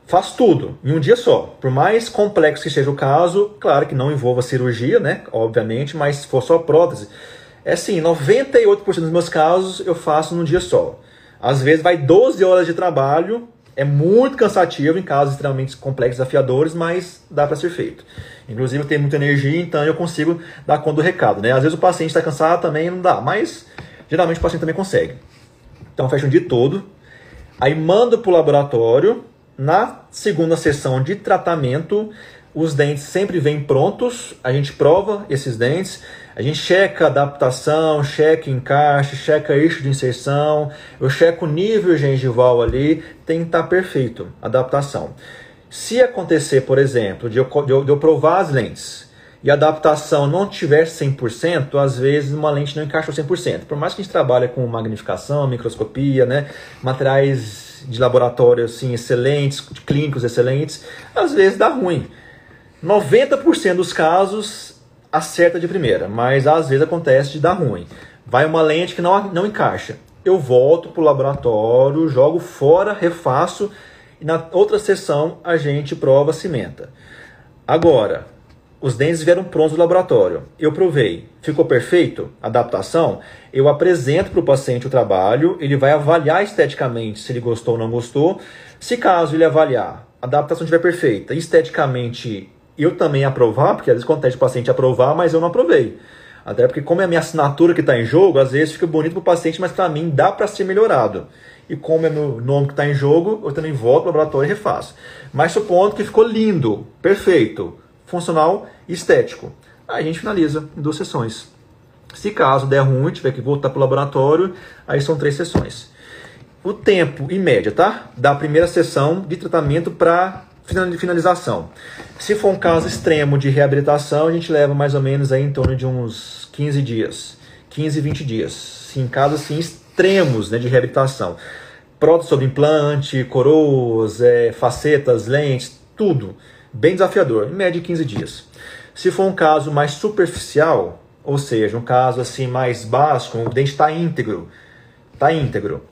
Faço tudo em um dia só. Por mais complexo que seja o caso, claro que não envolva cirurgia, né? Obviamente, mas se for só prótese, é assim, 98% dos meus casos eu faço num dia só. Às vezes vai 12 horas de trabalho é muito cansativo em casos extremamente complexos, desafiadores, mas dá para ser feito. Inclusive eu tenho muita energia, então eu consigo dar conta do recado. Né? Às vezes o paciente está cansado também não dá, mas geralmente o paciente também consegue. Então fecha um dia todo, aí manda para o laboratório. Na segunda sessão de tratamento, os dentes sempre vêm prontos, a gente prova esses dentes a gente checa adaptação, checa encaixe, checa eixo de inserção, eu checo o nível gengival ali, tem que estar tá perfeito, adaptação. Se acontecer, por exemplo, de eu, de eu, de eu provar as lentes e a adaptação não tiver 100%, às vezes uma lente não encaixa 100%. Por mais que a gente trabalhe com magnificação, microscopia, né, materiais de laboratório assim, excelentes, clínicos excelentes, às vezes dá ruim. 90% dos casos acerta de primeira, mas às vezes acontece de dar ruim. Vai uma lente que não, não encaixa. Eu volto para o laboratório, jogo fora, refaço e na outra sessão a gente prova cimenta. Agora, os dentes vieram prontos do laboratório. Eu provei. Ficou perfeito? Adaptação? Eu apresento para o paciente o trabalho, ele vai avaliar esteticamente se ele gostou ou não gostou. Se caso ele avaliar a adaptação estiver perfeita, esteticamente eu também aprovar, porque às vezes acontece o paciente aprovar, mas eu não aprovei. Até porque como é a minha assinatura que está em jogo, às vezes fica bonito para o paciente, mas para mim dá para ser melhorado. E como é meu nome que está em jogo, eu também volto para o laboratório e refaço. Mas supondo que ficou lindo, perfeito, funcional e estético. Aí a gente finaliza em duas sessões. Se caso der ruim, tiver que voltar para o laboratório, aí são três sessões. O tempo, em média, tá? Da primeira sessão de tratamento para finalização. Se for um caso extremo de reabilitação, a gente leva mais ou menos aí em torno de uns 15 dias. 15, 20 dias. Em casos assim, extremos né, de reabilitação. Prótese sobre implante, coroas, é, facetas, lentes, tudo. Bem desafiador, em média 15 dias. Se for um caso mais superficial, ou seja, um caso assim mais básico, o dente está íntegro, está íntegro.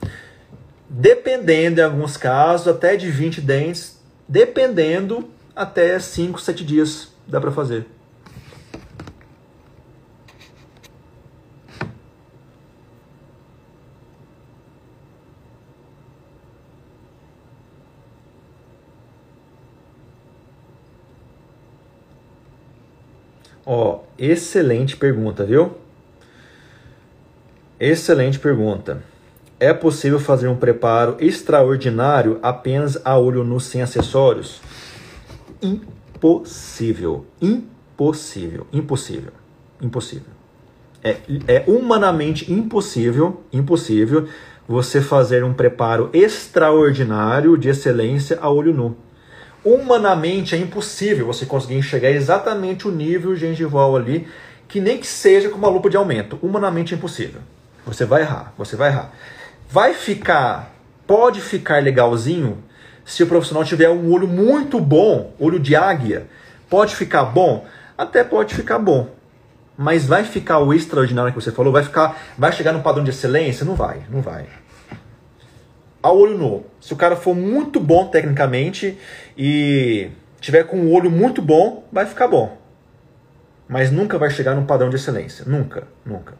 Dependendo, em alguns casos, até de 20 dentes, dependendo, até 5, 7 dias dá para fazer. Ó, excelente pergunta, viu? Excelente pergunta. É possível fazer um preparo extraordinário apenas a olho nu sem acessórios? Impossível. Impossível. Impossível. Impossível. É, é humanamente impossível, impossível você fazer um preparo extraordinário de excelência a olho nu. Humanamente é impossível você conseguir enxergar exatamente o nível gengival ali, que nem que seja com uma lupa de aumento. Humanamente é impossível. Você vai errar, você vai errar. Vai ficar, pode ficar legalzinho se o profissional tiver um olho muito bom, olho de águia. Pode ficar bom? Até pode ficar bom. Mas vai ficar o extraordinário que você falou? Vai ficar, vai chegar no padrão de excelência? Não vai, não vai. A olho nu. Se o cara for muito bom tecnicamente e tiver com um olho muito bom, vai ficar bom. Mas nunca vai chegar num padrão de excelência. Nunca, nunca.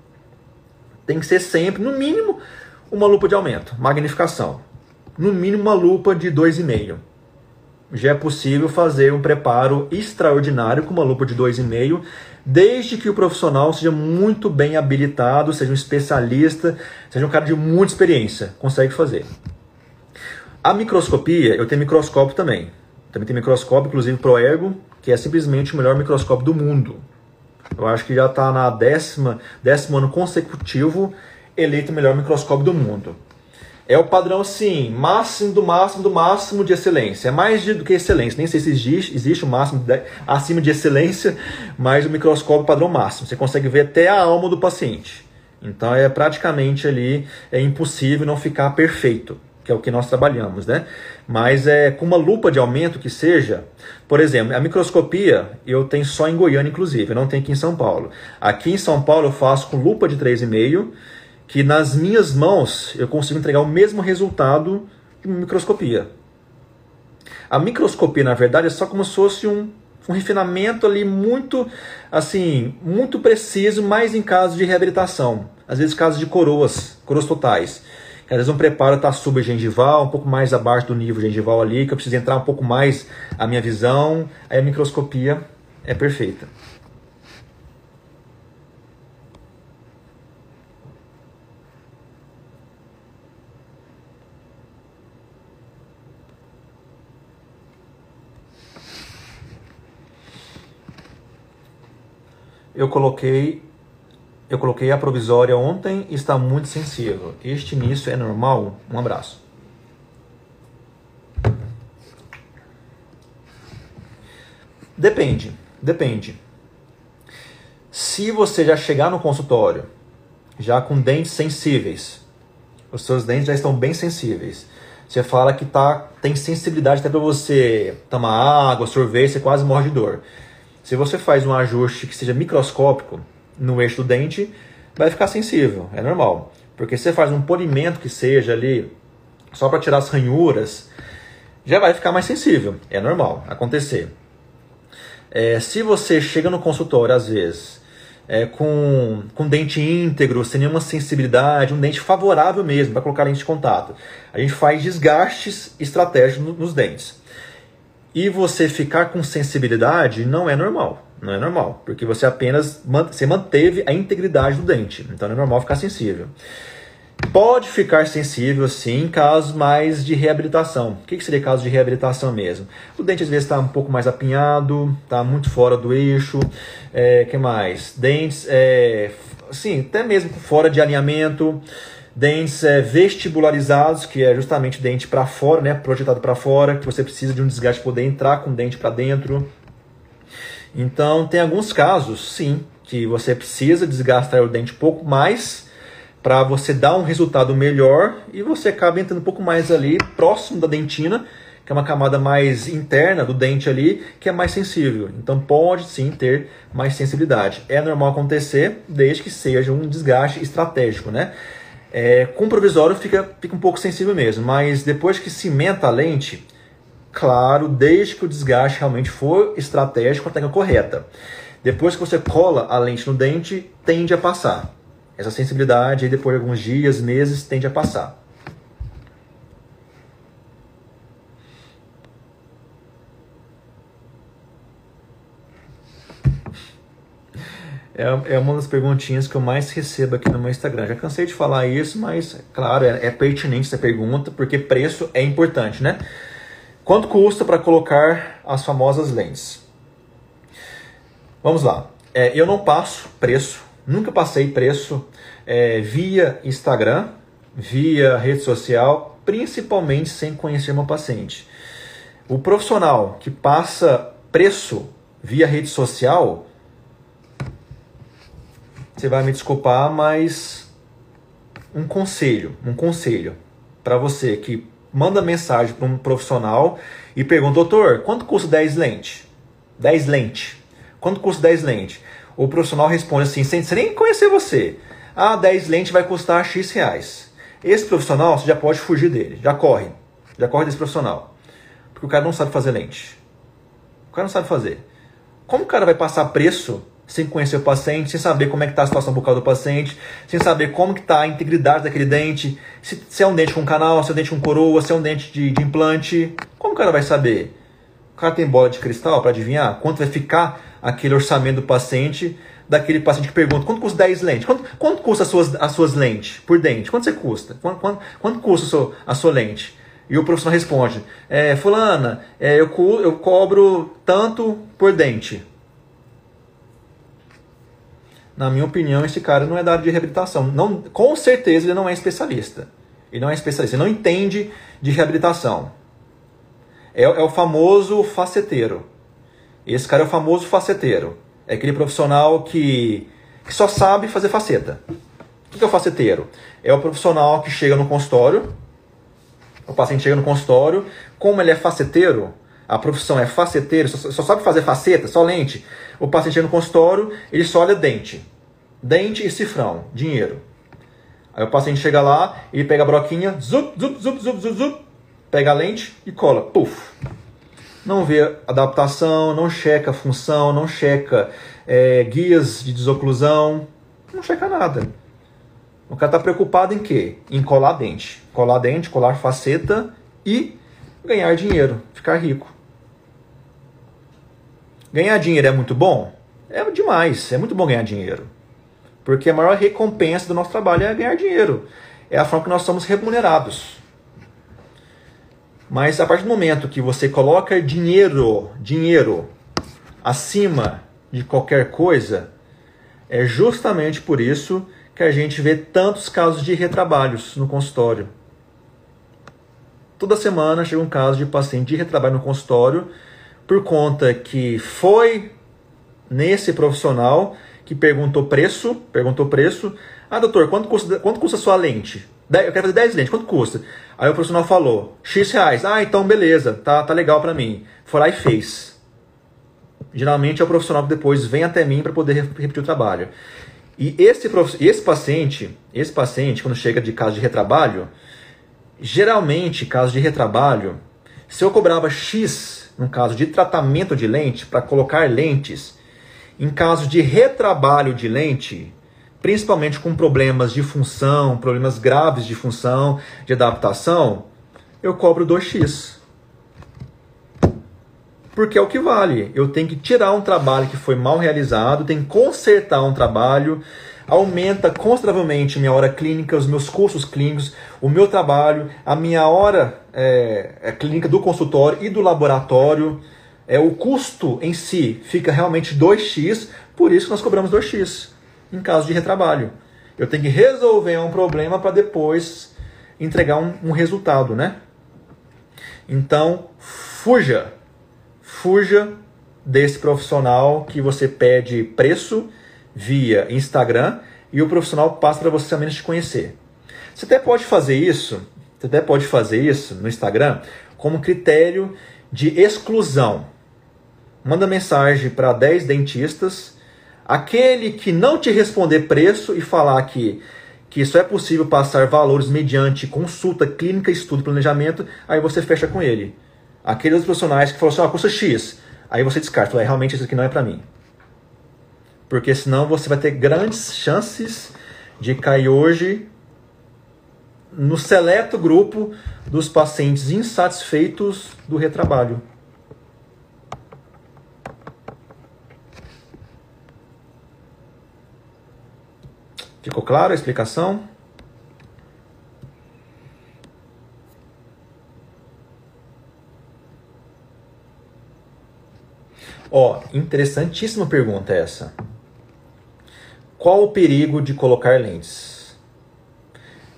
Tem que ser sempre, no mínimo, uma lupa de aumento, magnificação. No mínimo uma lupa de 2,5. Já é possível fazer um preparo extraordinário com uma lupa de 2,5, desde que o profissional seja muito bem habilitado, seja um especialista, seja um cara de muita experiência, consegue fazer. A microscopia, eu tenho microscópio também. Também tem microscópio, inclusive pro Ergo, que é simplesmente o melhor microscópio do mundo. Eu acho que já está na décima, décimo ano consecutivo eleito o melhor microscópio do mundo. É o padrão, sim, máximo do máximo do máximo de excelência. É mais do que excelência. Nem sei se existe, existe o máximo de, acima de excelência, mas o microscópio é padrão máximo. Você consegue ver até a alma do paciente. Então é praticamente ali é impossível não ficar perfeito, que é o que nós trabalhamos, né? Mas é com uma lupa de aumento que seja, por exemplo, a microscopia eu tenho só em Goiânia, inclusive, não tenho aqui em São Paulo. Aqui em São Paulo eu faço com lupa de 3,5 que nas minhas mãos eu consigo entregar o mesmo resultado de uma microscopia. A microscopia, na verdade, é só como se fosse um, um refinamento ali muito, assim, muito preciso, mais em casos de reabilitação. Às vezes casos de coroas, coroas totais. Às vezes um preparo está subgengival, um pouco mais abaixo do nível gengival ali, que eu preciso entrar um pouco mais a minha visão, aí a microscopia é perfeita. Eu coloquei eu coloquei a provisória ontem e está muito sensível. Este início é normal? Um abraço. Depende, depende. Se você já chegar no consultório já com dentes sensíveis, os seus dentes já estão bem sensíveis. Você fala que tá, tem sensibilidade até para você tomar água, sorvete, você quase morre de dor. Se você faz um ajuste que seja microscópico no eixo do dente, vai ficar sensível, é normal. Porque se você faz um polimento que seja ali só para tirar as ranhuras, já vai ficar mais sensível, é normal acontecer. É, se você chega no consultório, às vezes, é, com, com dente íntegro, sem nenhuma sensibilidade, um dente favorável mesmo para colocar lente de contato, a gente faz desgastes estratégicos nos dentes. E você ficar com sensibilidade não é normal. Não é normal, porque você apenas você manteve a integridade do dente. Então não é normal ficar sensível. Pode ficar sensível, sim, em casos mais de reabilitação. O que, seria caso de reabilitação mesmo? O dente às vezes está um pouco mais apinhado, está muito fora do eixo. É, que mais? Dentes, é, sim, até mesmo fora de alinhamento. Dentes é, vestibularizados, que é justamente dente para fora, né, projetado para fora, que você precisa de um desgaste para poder entrar com o dente para dentro. Então, tem alguns casos, sim, que você precisa desgastar o dente um pouco mais para você dar um resultado melhor e você acaba entrando um pouco mais ali próximo da dentina, que é uma camada mais interna do dente ali, que é mais sensível. Então pode sim ter mais sensibilidade. É normal acontecer desde que seja um desgaste estratégico, né? É, com provisório fica, fica um pouco sensível mesmo, mas depois que cimenta a lente, claro, desde que o desgaste realmente for estratégico, a técnica correta. Depois que você cola a lente no dente, tende a passar. Essa sensibilidade, depois de alguns dias, meses, tende a passar. É, é uma das perguntinhas que eu mais recebo aqui no meu Instagram. Já cansei de falar isso, mas, claro, é, é pertinente essa pergunta, porque preço é importante, né? Quanto custa para colocar as famosas lentes? Vamos lá. É, eu não passo preço, nunca passei preço é, via Instagram, via rede social, principalmente sem conhecer meu paciente. O profissional que passa preço via rede social você vai me desculpar, mas um conselho, um conselho para você que manda mensagem para um profissional e pergunta, doutor, quanto custa 10 lentes? 10 lentes. Quanto custa 10 lentes? O profissional responde assim, sem, nem conhecer você. Ah, 10 lentes vai custar X reais. Esse profissional, você já pode fugir dele. Já corre. Já corre desse profissional. Porque o cara não sabe fazer lente. O cara não sabe fazer. Como o cara vai passar preço sem conhecer o paciente, sem saber como é que está a situação bucal do paciente, sem saber como que está a integridade daquele dente, se, se, é um dente com canal, se é um dente com coroa, se é um dente de, de implante. Como o cara vai saber? O cara tem bola de cristal para adivinhar quanto vai ficar aquele orçamento do paciente, daquele paciente que pergunta quanto custa 10 lentes? Quanto, quanto custa as suas, as suas lentes por dente? Quanto você custa? Quanto, quanto, quanto custa a sua, a sua lente? E o profissional responde, é, fulana, é, eu, eu cobro tanto por dente na minha opinião, esse cara não é da área de reabilitação. Não, com certeza ele não é especialista. Ele não é especialista, ele não entende de reabilitação. É, é o famoso faceteiro. Esse cara é o famoso faceteiro. É aquele profissional que, que só sabe fazer faceta. O que é o faceteiro? É o profissional que chega no consultório, o paciente chega no consultório, como ele é faceteiro, a profissão é faceteiro, só, só sabe fazer faceta, só lente. O paciente chega no consultório, ele só olha dente. Dente e cifrão, dinheiro. Aí o paciente chega lá, ele pega a broquinha, zup, zup, zup, zup, zup, zup, pega a lente e cola. Puf. Não vê adaptação, não checa função, não checa é, guias de desoclusão, não checa nada. O cara está preocupado em quê? Em colar dente. Colar dente, colar faceta e ganhar dinheiro, ficar rico. Ganhar dinheiro é muito bom? É demais, é muito bom ganhar dinheiro. Porque a maior recompensa do nosso trabalho é ganhar dinheiro. É a forma que nós somos remunerados. Mas a partir do momento que você coloca dinheiro, dinheiro acima de qualquer coisa, é justamente por isso que a gente vê tantos casos de retrabalhos no consultório. Toda semana chega um caso de paciente de retrabalho no consultório por conta que foi nesse profissional que perguntou preço, perguntou preço. Ah, doutor, quanto custa, quanto custa a sua lente? Eu quero fazer 10 lentes, quanto custa? Aí o profissional falou, X reais. Ah, então beleza, tá, tá legal para mim. Foi lá e fez. Geralmente é o profissional que depois vem até mim para poder repetir o trabalho. E esse, esse paciente, esse paciente, quando chega de caso de retrabalho, geralmente, caso de retrabalho, se eu cobrava X num caso de tratamento de lente, para colocar lentes, em caso de retrabalho de lente, principalmente com problemas de função, problemas graves de função, de adaptação, eu cobro 2x. porque é o que vale. Eu tenho que tirar um trabalho que foi mal realizado, tenho que consertar um trabalho, aumenta consideravelmente minha hora clínica, os meus cursos clínicos, o meu trabalho, a minha hora é, é clínica do consultório e do laboratório. É, o custo em si fica realmente 2x, por isso nós cobramos 2x em caso de retrabalho. Eu tenho que resolver um problema para depois entregar um, um resultado, né? Então, fuja. Fuja desse profissional que você pede preço via Instagram e o profissional passa para você somente te conhecer. Você até pode fazer isso, você até pode fazer isso no Instagram como critério de exclusão. Manda mensagem para 10 dentistas, aquele que não te responder preço e falar que que só é possível passar valores mediante consulta clínica, estudo planejamento, aí você fecha com ele. Aqueles profissionais que falam assim, ó, custa X, aí você descarta, é, realmente isso aqui não é para mim. Porque senão você vai ter grandes chances de cair hoje no seleto grupo dos pacientes insatisfeitos do retrabalho. Ficou claro a explicação? Ó, interessantíssima pergunta essa. Qual o perigo de colocar lentes?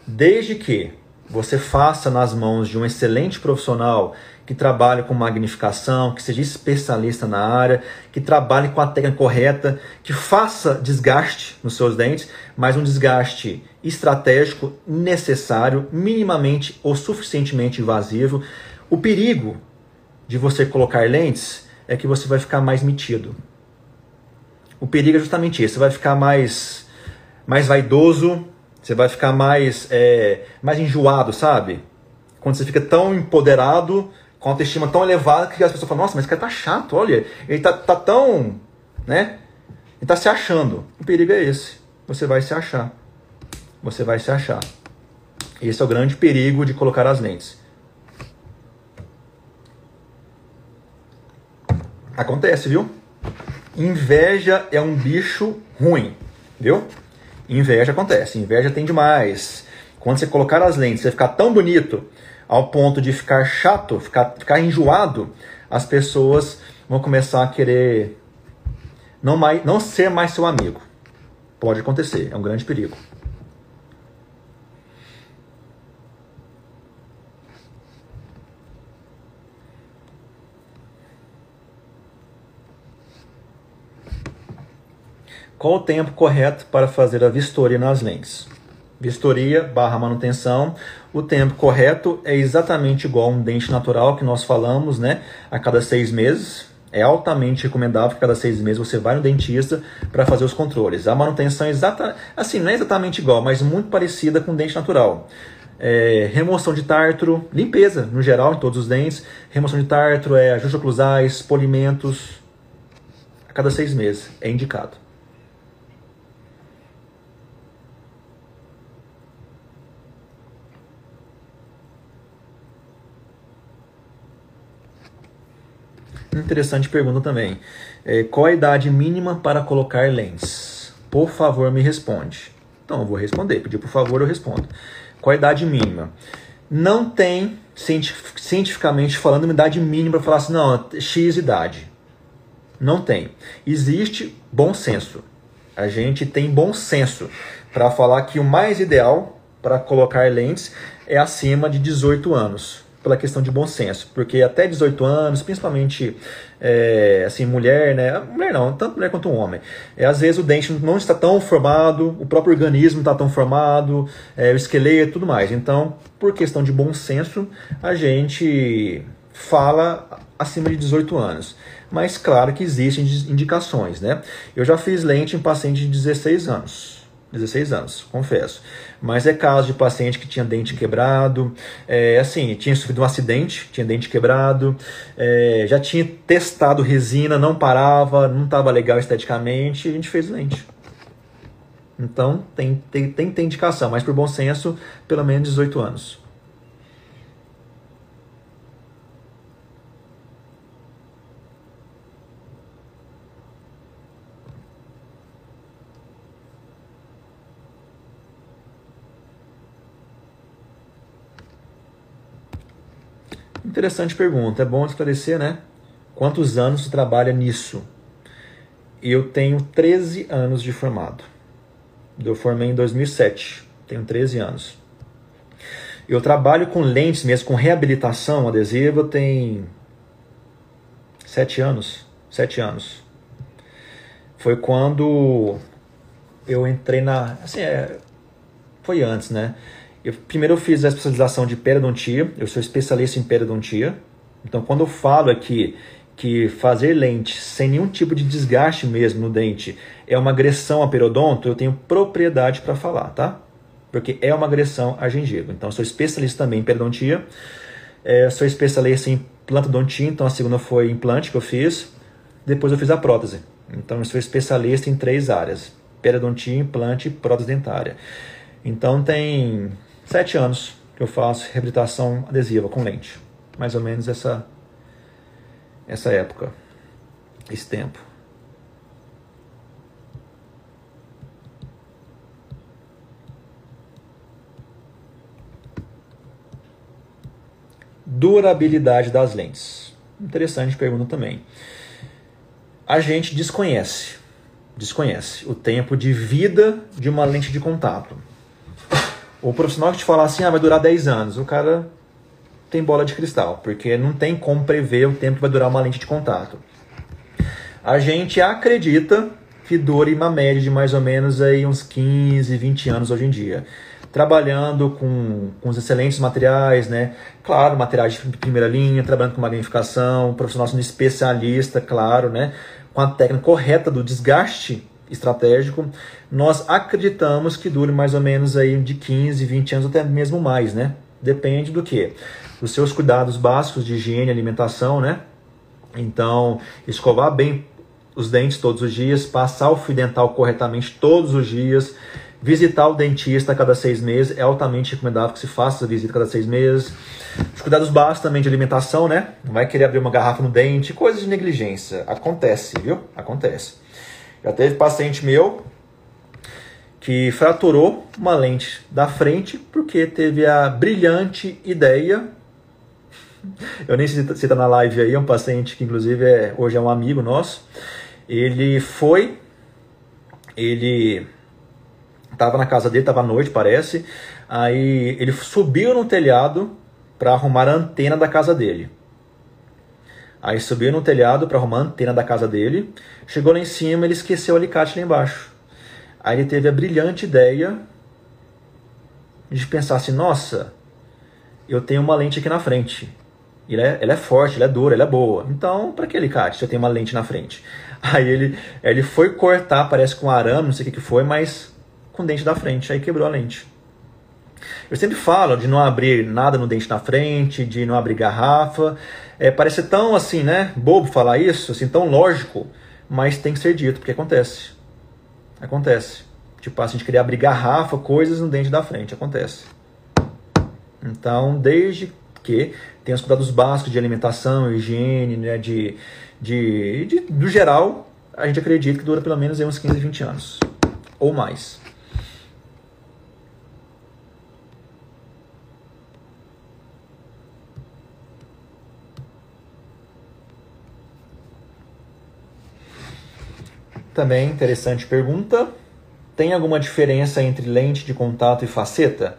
Desde que você faça nas mãos de um excelente profissional que trabalhe com magnificação, que seja especialista na área, que trabalhe com a técnica correta, que faça desgaste nos seus dentes, mas um desgaste estratégico necessário, minimamente ou suficientemente invasivo. O perigo de você colocar lentes é que você vai ficar mais metido. O perigo é justamente isso, você vai ficar mais, mais vaidoso, você vai ficar mais, é, mais enjoado, sabe? Quando você fica tão empoderado com autoestima tão elevada que as pessoas falam, nossa, mas esse cara tá chato, olha, ele tá, tá tão, né? Ele tá se achando. O perigo é esse. Você vai se achar. Você vai se achar. Esse é o grande perigo de colocar as lentes. Acontece, viu? Inveja é um bicho ruim, viu? Inveja acontece. Inveja tem demais. Quando você colocar as lentes, você ficar tão bonito, ao ponto de ficar chato, ficar, ficar enjoado, as pessoas vão começar a querer não, mais, não ser mais seu amigo. Pode acontecer, é um grande perigo. Qual o tempo correto para fazer a vistoria nas lentes? Vistoria barra manutenção o tempo correto é exatamente igual a um dente natural que nós falamos, né? A cada seis meses. É altamente recomendável que cada seis meses você vá no dentista para fazer os controles. A manutenção é exata, assim, não é exatamente igual, mas muito parecida com o dente natural. É, remoção de tártaro, limpeza no geral em todos os dentes. Remoção de tártaro, é, ajuste oclusais, polimentos. A cada seis meses é indicado. Interessante pergunta também. É, qual a idade mínima para colocar lens? Por favor, me responde. Então, eu vou responder. Pedir por favor, eu respondo. Qual a idade mínima? Não tem, cientificamente falando, uma idade mínima para falar assim, não, X idade. Não tem. Existe bom senso. A gente tem bom senso para falar que o mais ideal para colocar lentes é acima de 18 anos pela questão de bom senso, porque até 18 anos, principalmente é, assim mulher, né, mulher não, tanto mulher quanto um homem, é, às vezes o dente não está tão formado, o próprio organismo está tão formado, é, o esqueleto, tudo mais. Então, por questão de bom senso, a gente fala acima de 18 anos. Mas claro que existem indicações, né? Eu já fiz lente em paciente de 16 anos. 16 anos, confesso. Mas é caso de paciente que tinha dente quebrado, é, assim, tinha sofrido um acidente, tinha dente quebrado, é, já tinha testado resina, não parava, não estava legal esteticamente, e a gente fez lente. Então, tem, tem, tem, tem indicação, mas por bom senso, pelo menos 18 anos. Interessante pergunta. É bom esclarecer, né? Quantos anos você trabalha nisso? Eu tenho 13 anos de formado. Eu formei em 2007. Tenho 13 anos. Eu trabalho com lentes mesmo, com reabilitação adesiva, tem 7 anos. 7 anos. Foi quando eu entrei na. Assim, é, foi antes, né? Eu, primeiro eu fiz a especialização de periodontia, eu sou especialista em periodontia. Então quando eu falo aqui que fazer lente sem nenhum tipo de desgaste mesmo no dente é uma agressão a periodonto, eu tenho propriedade para falar, tá? Porque é uma agressão a gengiva. Então, sou especialista também em periodontia. É, sou especialista em plantodontia, então a segunda foi implante que eu fiz. Depois eu fiz a prótese. Então, eu sou especialista em três áreas: periodontia, implante e prótese dentária. Então, tem sete anos que eu faço reabilitação adesiva com lente. Mais ou menos essa, essa época, esse tempo. Durabilidade das lentes. Interessante pergunta também. A gente desconhece, desconhece o tempo de vida de uma lente de contato. O profissional que te falar assim, ah, vai durar 10 anos, o cara tem bola de cristal, porque não tem como prever o tempo que vai durar uma lente de contato. A gente acredita que dure uma média de mais ou menos aí uns 15, 20 anos hoje em dia trabalhando com, com os excelentes materiais, né? Claro, materiais de primeira linha, trabalhando com magnificação, profissional sendo especialista, claro, né? Com a técnica correta do desgaste estratégico, nós acreditamos que dure mais ou menos aí de 15, 20 anos, até mesmo mais, né? Depende do que? Dos seus cuidados básicos de higiene e alimentação, né? Então, escovar bem os dentes todos os dias, passar o fio dental corretamente todos os dias, Visitar o dentista a cada seis meses é altamente recomendável que se faça a visita a cada seis meses. Os cuidados básicos também de alimentação, né? Não vai querer abrir uma garrafa no dente, coisas de negligência. Acontece, viu? Acontece. Já teve paciente meu que fraturou uma lente da frente porque teve a brilhante ideia. Eu nem sei se está na live aí, é um paciente que inclusive é, hoje é um amigo nosso. Ele foi, ele Tava na casa dele, tava à noite, parece. Aí ele subiu no telhado para arrumar a antena da casa dele. Aí subiu no telhado para arrumar a antena da casa dele. Chegou lá em cima, ele esqueceu o alicate lá embaixo. Aí ele teve a brilhante ideia de pensar assim: nossa, eu tenho uma lente aqui na frente. Ela é, ela é forte, ela é dura, ela é boa. Então, para que alicate se eu tenho uma lente na frente? Aí ele, ele foi cortar, parece com arame, não sei o que, que foi, mas com o dente da frente, aí quebrou a lente. Eu sempre falo de não abrir nada no dente da frente, de não abrir garrafa. É, parece tão assim, né? Bobo falar isso, assim, tão lógico, mas tem que ser dito, porque acontece. Acontece. Tipo, assim, a gente querer abrir garrafa, coisas no dente da frente, acontece. Então, desde que tenha os cuidados básicos de alimentação, higiene, né, de, de, de, do geral, a gente acredita que dura pelo menos uns 15, 20 anos. Ou mais. Também interessante pergunta. Tem alguma diferença entre lente de contato e faceta?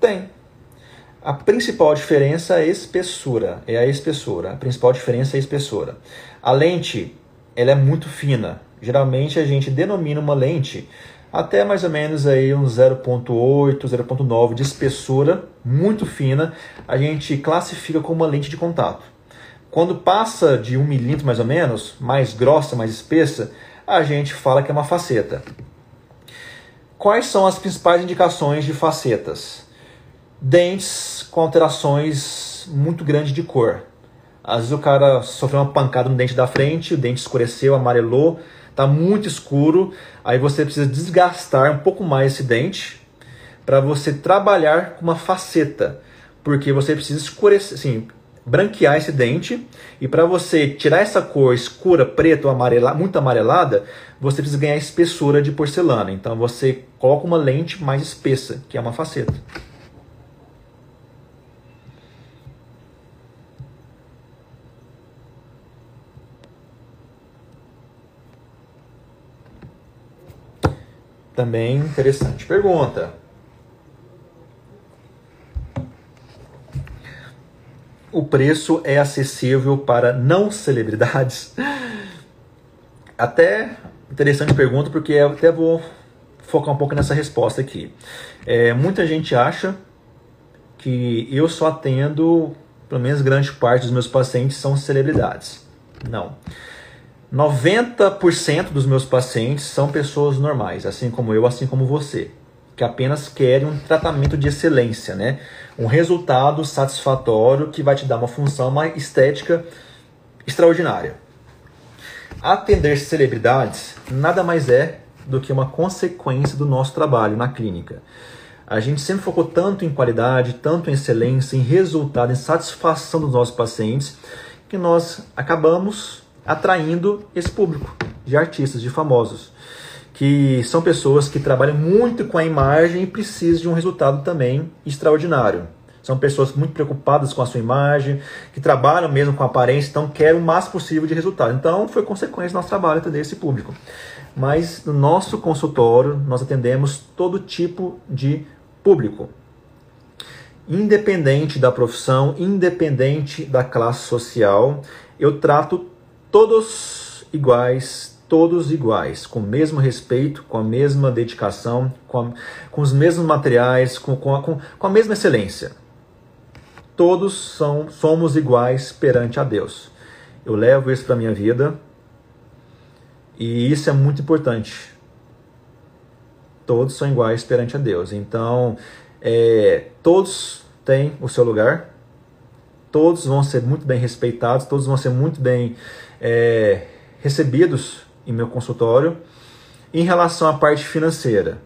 Tem. A principal diferença é a espessura, é a espessura. A principal diferença é a espessura. A lente, ela é muito fina. Geralmente a gente denomina uma lente até mais ou menos aí uns 0.8, 0.9 de espessura, muito fina, a gente classifica como uma lente de contato. Quando passa de um milímetro mais ou menos, mais grossa, mais espessa, a gente fala que é uma faceta. Quais são as principais indicações de facetas? Dentes com alterações muito grandes de cor. Às vezes o cara sofreu uma pancada no dente da frente, o dente escureceu, amarelou, está muito escuro, aí você precisa desgastar um pouco mais esse dente para você trabalhar com uma faceta, porque você precisa escurecer, assim, branquear esse dente e para você tirar essa cor escura, preta ou amarela, muito amarelada, você precisa ganhar espessura de porcelana. Então você coloca uma lente mais espessa, que é uma faceta. Também interessante pergunta. O preço é acessível para não celebridades? Até interessante pergunta, porque até vou focar um pouco nessa resposta aqui. É, muita gente acha que eu só atendo, pelo menos grande parte dos meus pacientes são celebridades. Não. 90% dos meus pacientes são pessoas normais, assim como eu, assim como você, que apenas querem um tratamento de excelência, né? Um resultado satisfatório que vai te dar uma função, uma estética extraordinária. Atender celebridades nada mais é do que uma consequência do nosso trabalho na clínica. A gente sempre focou tanto em qualidade, tanto em excelência, em resultado, em satisfação dos nossos pacientes, que nós acabamos atraindo esse público de artistas, de famosos, que são pessoas que trabalham muito com a imagem e precisam de um resultado também extraordinário. São pessoas muito preocupadas com a sua imagem, que trabalham mesmo com a aparência, então querem o máximo possível de resultado. Então foi consequência do nosso trabalho atender esse público. Mas no nosso consultório nós atendemos todo tipo de público. Independente da profissão, independente da classe social, eu trato todos iguais, todos iguais, com o mesmo respeito, com a mesma dedicação, com, a, com os mesmos materiais, com, com, a, com, com a mesma excelência. Todos são, somos iguais perante a Deus. Eu levo isso para a minha vida e isso é muito importante. Todos são iguais perante a Deus. Então, é, todos têm o seu lugar, todos vão ser muito bem respeitados, todos vão ser muito bem é, recebidos em meu consultório. Em relação à parte financeira,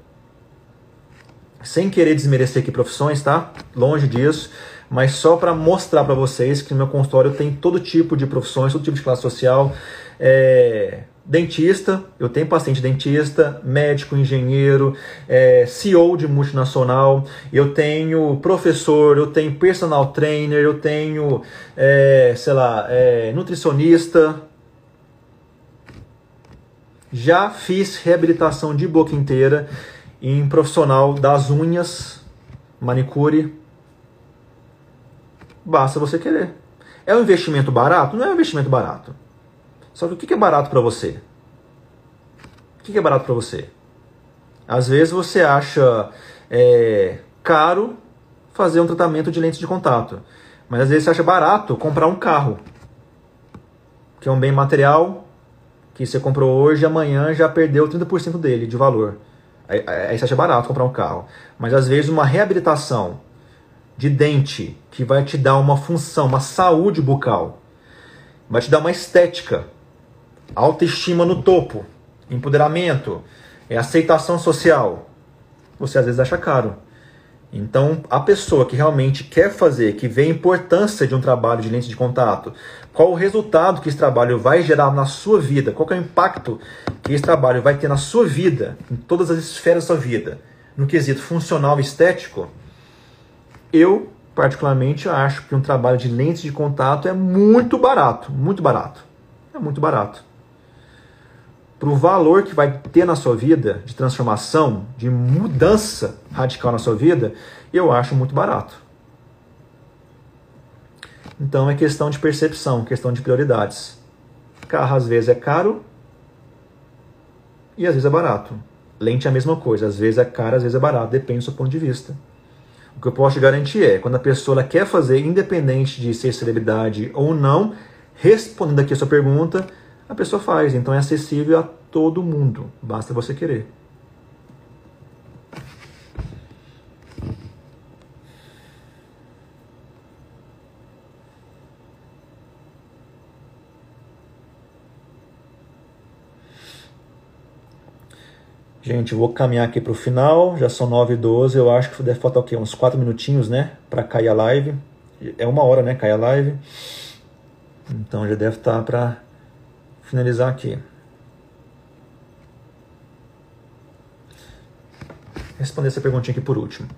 sem querer desmerecer aqui profissões, tá? Longe disso, mas só para mostrar para vocês que no meu consultório tem todo tipo de profissões, todo tipo de classe social. É, dentista, eu tenho paciente dentista, médico, engenheiro, é, CEO de multinacional, eu tenho professor, eu tenho personal trainer, eu tenho, é, sei lá, é, nutricionista, já fiz reabilitação de boca inteira em profissional das unhas, manicure. Basta você querer. É um investimento barato? Não é um investimento barato. Só que o que é barato para você? O que é barato para você? Às vezes você acha é, caro fazer um tratamento de lentes de contato, mas às vezes você acha barato comprar um carro, que é um bem material que você comprou hoje amanhã já perdeu 30% dele de valor. Aí, aí você acha barato comprar um carro. Mas às vezes uma reabilitação de dente que vai te dar uma função, uma saúde bucal, vai te dar uma estética, autoestima no topo, empoderamento, é aceitação social. Você às vezes acha caro. Então, a pessoa que realmente quer fazer, que vê a importância de um trabalho de lente de contato, qual o resultado que esse trabalho vai gerar na sua vida, qual é o impacto que esse trabalho vai ter na sua vida, em todas as esferas da sua vida, no quesito funcional e estético, eu, particularmente, acho que um trabalho de lentes de contato é muito barato, muito barato. É muito barato. Para o valor que vai ter na sua vida, de transformação, de mudança radical na sua vida, eu acho muito barato. Então é questão de percepção, questão de prioridades. Carro às vezes é caro e às vezes é barato. Lente é a mesma coisa, às vezes é caro, às vezes é barato, depende do seu ponto de vista. O que eu posso garantir é, quando a pessoa quer fazer, independente de ser celebridade ou não, respondendo aqui a sua pergunta, a pessoa faz. Então é acessível a todo mundo, basta você querer. Gente, vou caminhar aqui para o final, já são 9 e 12, eu acho que deve faltar o quê? Uns 4 minutinhos, né? Para cair a live. É uma hora, né? Cair a live. Então já deve estar tá para finalizar aqui. Responder essa perguntinha aqui por último.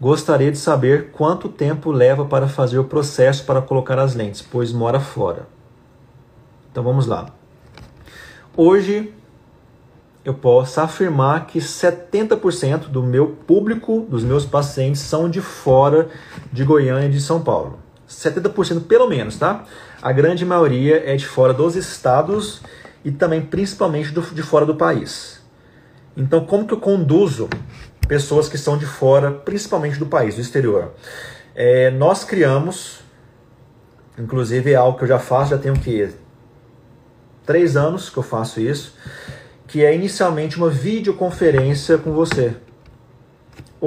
Gostaria de saber quanto tempo leva para fazer o processo para colocar as lentes, pois mora fora. Então vamos lá. Hoje eu posso afirmar que 70% do meu público, dos meus pacientes, são de fora de Goiânia e de São Paulo. 70% pelo menos, tá? A grande maioria é de fora dos estados e também principalmente do, de fora do país. Então, como que eu conduzo pessoas que são de fora, principalmente do país, do exterior? É, nós criamos, inclusive é algo que eu já faço, já tenho que três anos que eu faço isso, que é inicialmente uma videoconferência com você.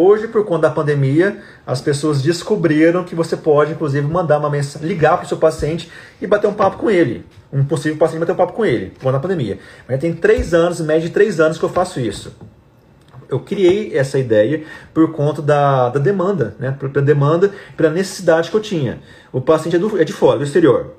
Hoje, por conta da pandemia, as pessoas descobriram que você pode, inclusive, mandar uma mensagem, ligar para o seu paciente e bater um papo com ele. Um possível paciente bater um papo com ele, por conta da pandemia. Mas tem três anos, média de três anos que eu faço isso. Eu criei essa ideia por conta da, da demanda, né? Pela demanda, pela necessidade que eu tinha. O paciente é, do, é de fora, do exterior.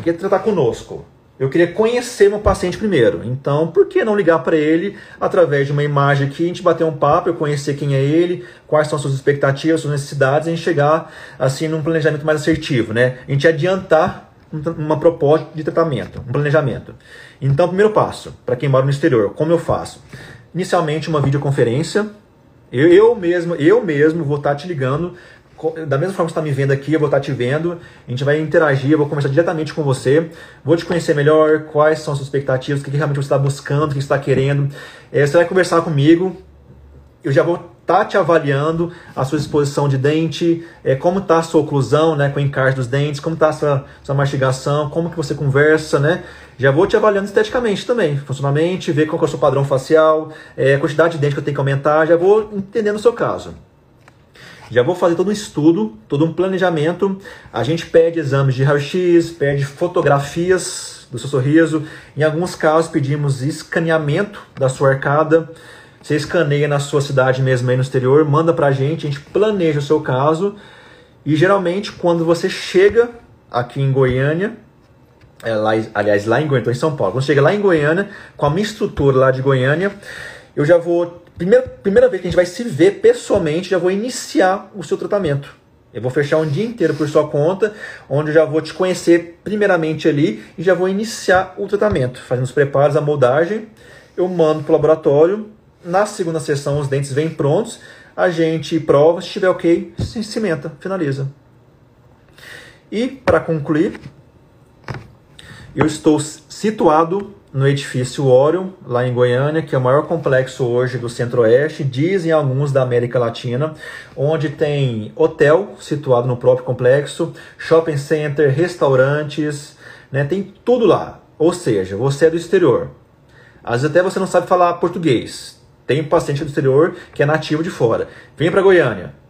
Quer tratar conosco. Eu queria conhecer meu paciente primeiro. Então, por que não ligar para ele através de uma imagem aqui, a gente bater um papo, eu conhecer quem é ele, quais são suas expectativas, suas necessidades, e a gente chegar assim num planejamento mais assertivo, né? A gente adiantar uma proposta de tratamento, um planejamento. Então, primeiro passo, para quem mora no exterior, como eu faço? Inicialmente uma videoconferência. Eu, eu mesmo, eu mesmo vou estar te ligando da mesma forma que você está me vendo aqui, eu vou estar te vendo, a gente vai interagir, eu vou conversar diretamente com você, vou te conhecer melhor, quais são as suas expectativas, o que realmente você está buscando, o que você está querendo. É, você vai conversar comigo, eu já vou estar tá te avaliando a sua exposição de dente, é, como está a sua oclusão, né, com o encaixe dos dentes, como está a sua, sua mastigação, como que você conversa, né? Já vou te avaliando esteticamente também, funcionalmente, ver qual é o seu padrão facial, é, a quantidade de dente que eu tenho que aumentar, já vou entendendo o seu caso. Já vou fazer todo um estudo, todo um planejamento. A gente pede exames de raio-x, pede fotografias do seu sorriso. Em alguns casos pedimos escaneamento da sua arcada. Você escaneia na sua cidade mesmo aí no exterior, manda pra gente, a gente planeja o seu caso. E geralmente quando você chega aqui em Goiânia, é lá, aliás, lá em Goiânia, em São Paulo, quando chega lá em Goiânia, com a minha estrutura lá de Goiânia, eu já vou primeira, primeira vez que a gente vai se ver pessoalmente, já vou iniciar o seu tratamento. Eu vou fechar um dia inteiro por sua conta, onde eu já vou te conhecer primeiramente ali e já vou iniciar o tratamento, fazendo os preparos, a moldagem. Eu mando para o laboratório. Na segunda sessão, os dentes vêm prontos. A gente prova, se estiver ok, se cimenta, finaliza. E, para concluir, eu estou situado no edifício Orion, lá em Goiânia, que é o maior complexo hoje do Centro-Oeste, dizem alguns da América Latina, onde tem hotel situado no próprio complexo, shopping center, restaurantes, né, tem tudo lá. Ou seja, você é do exterior. Às vezes até você não sabe falar português. Tem paciente do exterior que é nativo de fora. Vem para Goiânia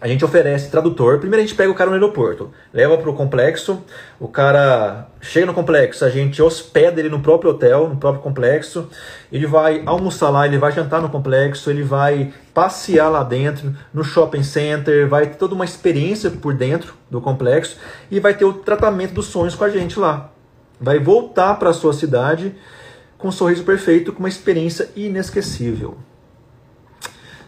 a gente oferece tradutor. Primeiro a gente pega o cara no aeroporto, leva para o complexo, o cara chega no complexo, a gente hospeda ele no próprio hotel, no próprio complexo, ele vai almoçar lá, ele vai jantar no complexo, ele vai passear lá dentro, no shopping center, vai ter toda uma experiência por dentro do complexo e vai ter o tratamento dos sonhos com a gente lá. Vai voltar para a sua cidade com um sorriso perfeito, com uma experiência inesquecível.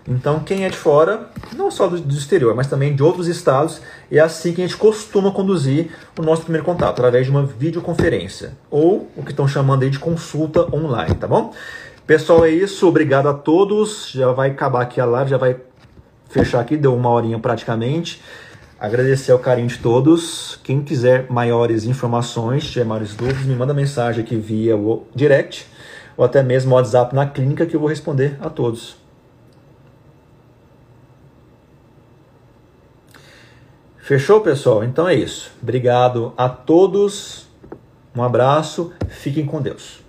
Então, quem é de fora, não só do, do, exterior, mas também de outros estados, é assim que a gente costuma conduzir o nosso primeiro contato, através de uma videoconferência, ou o que estão chamando aí de consulta online, tá bom? Pessoal, é isso. Obrigado a todos. Já vai acabar aqui a live, já vai fechar aqui, deu uma horinha praticamente. Agradecer o carinho de todos. Quem quiser maiores informações, tiver maiores dúvidas, me manda mensagem aqui via o direct ou até mesmo o WhatsApp na clínica que eu vou responder a todos. Fechou, pessoal? Então é isso. Obrigado a todos. Um abraço. Fiquem com Deus.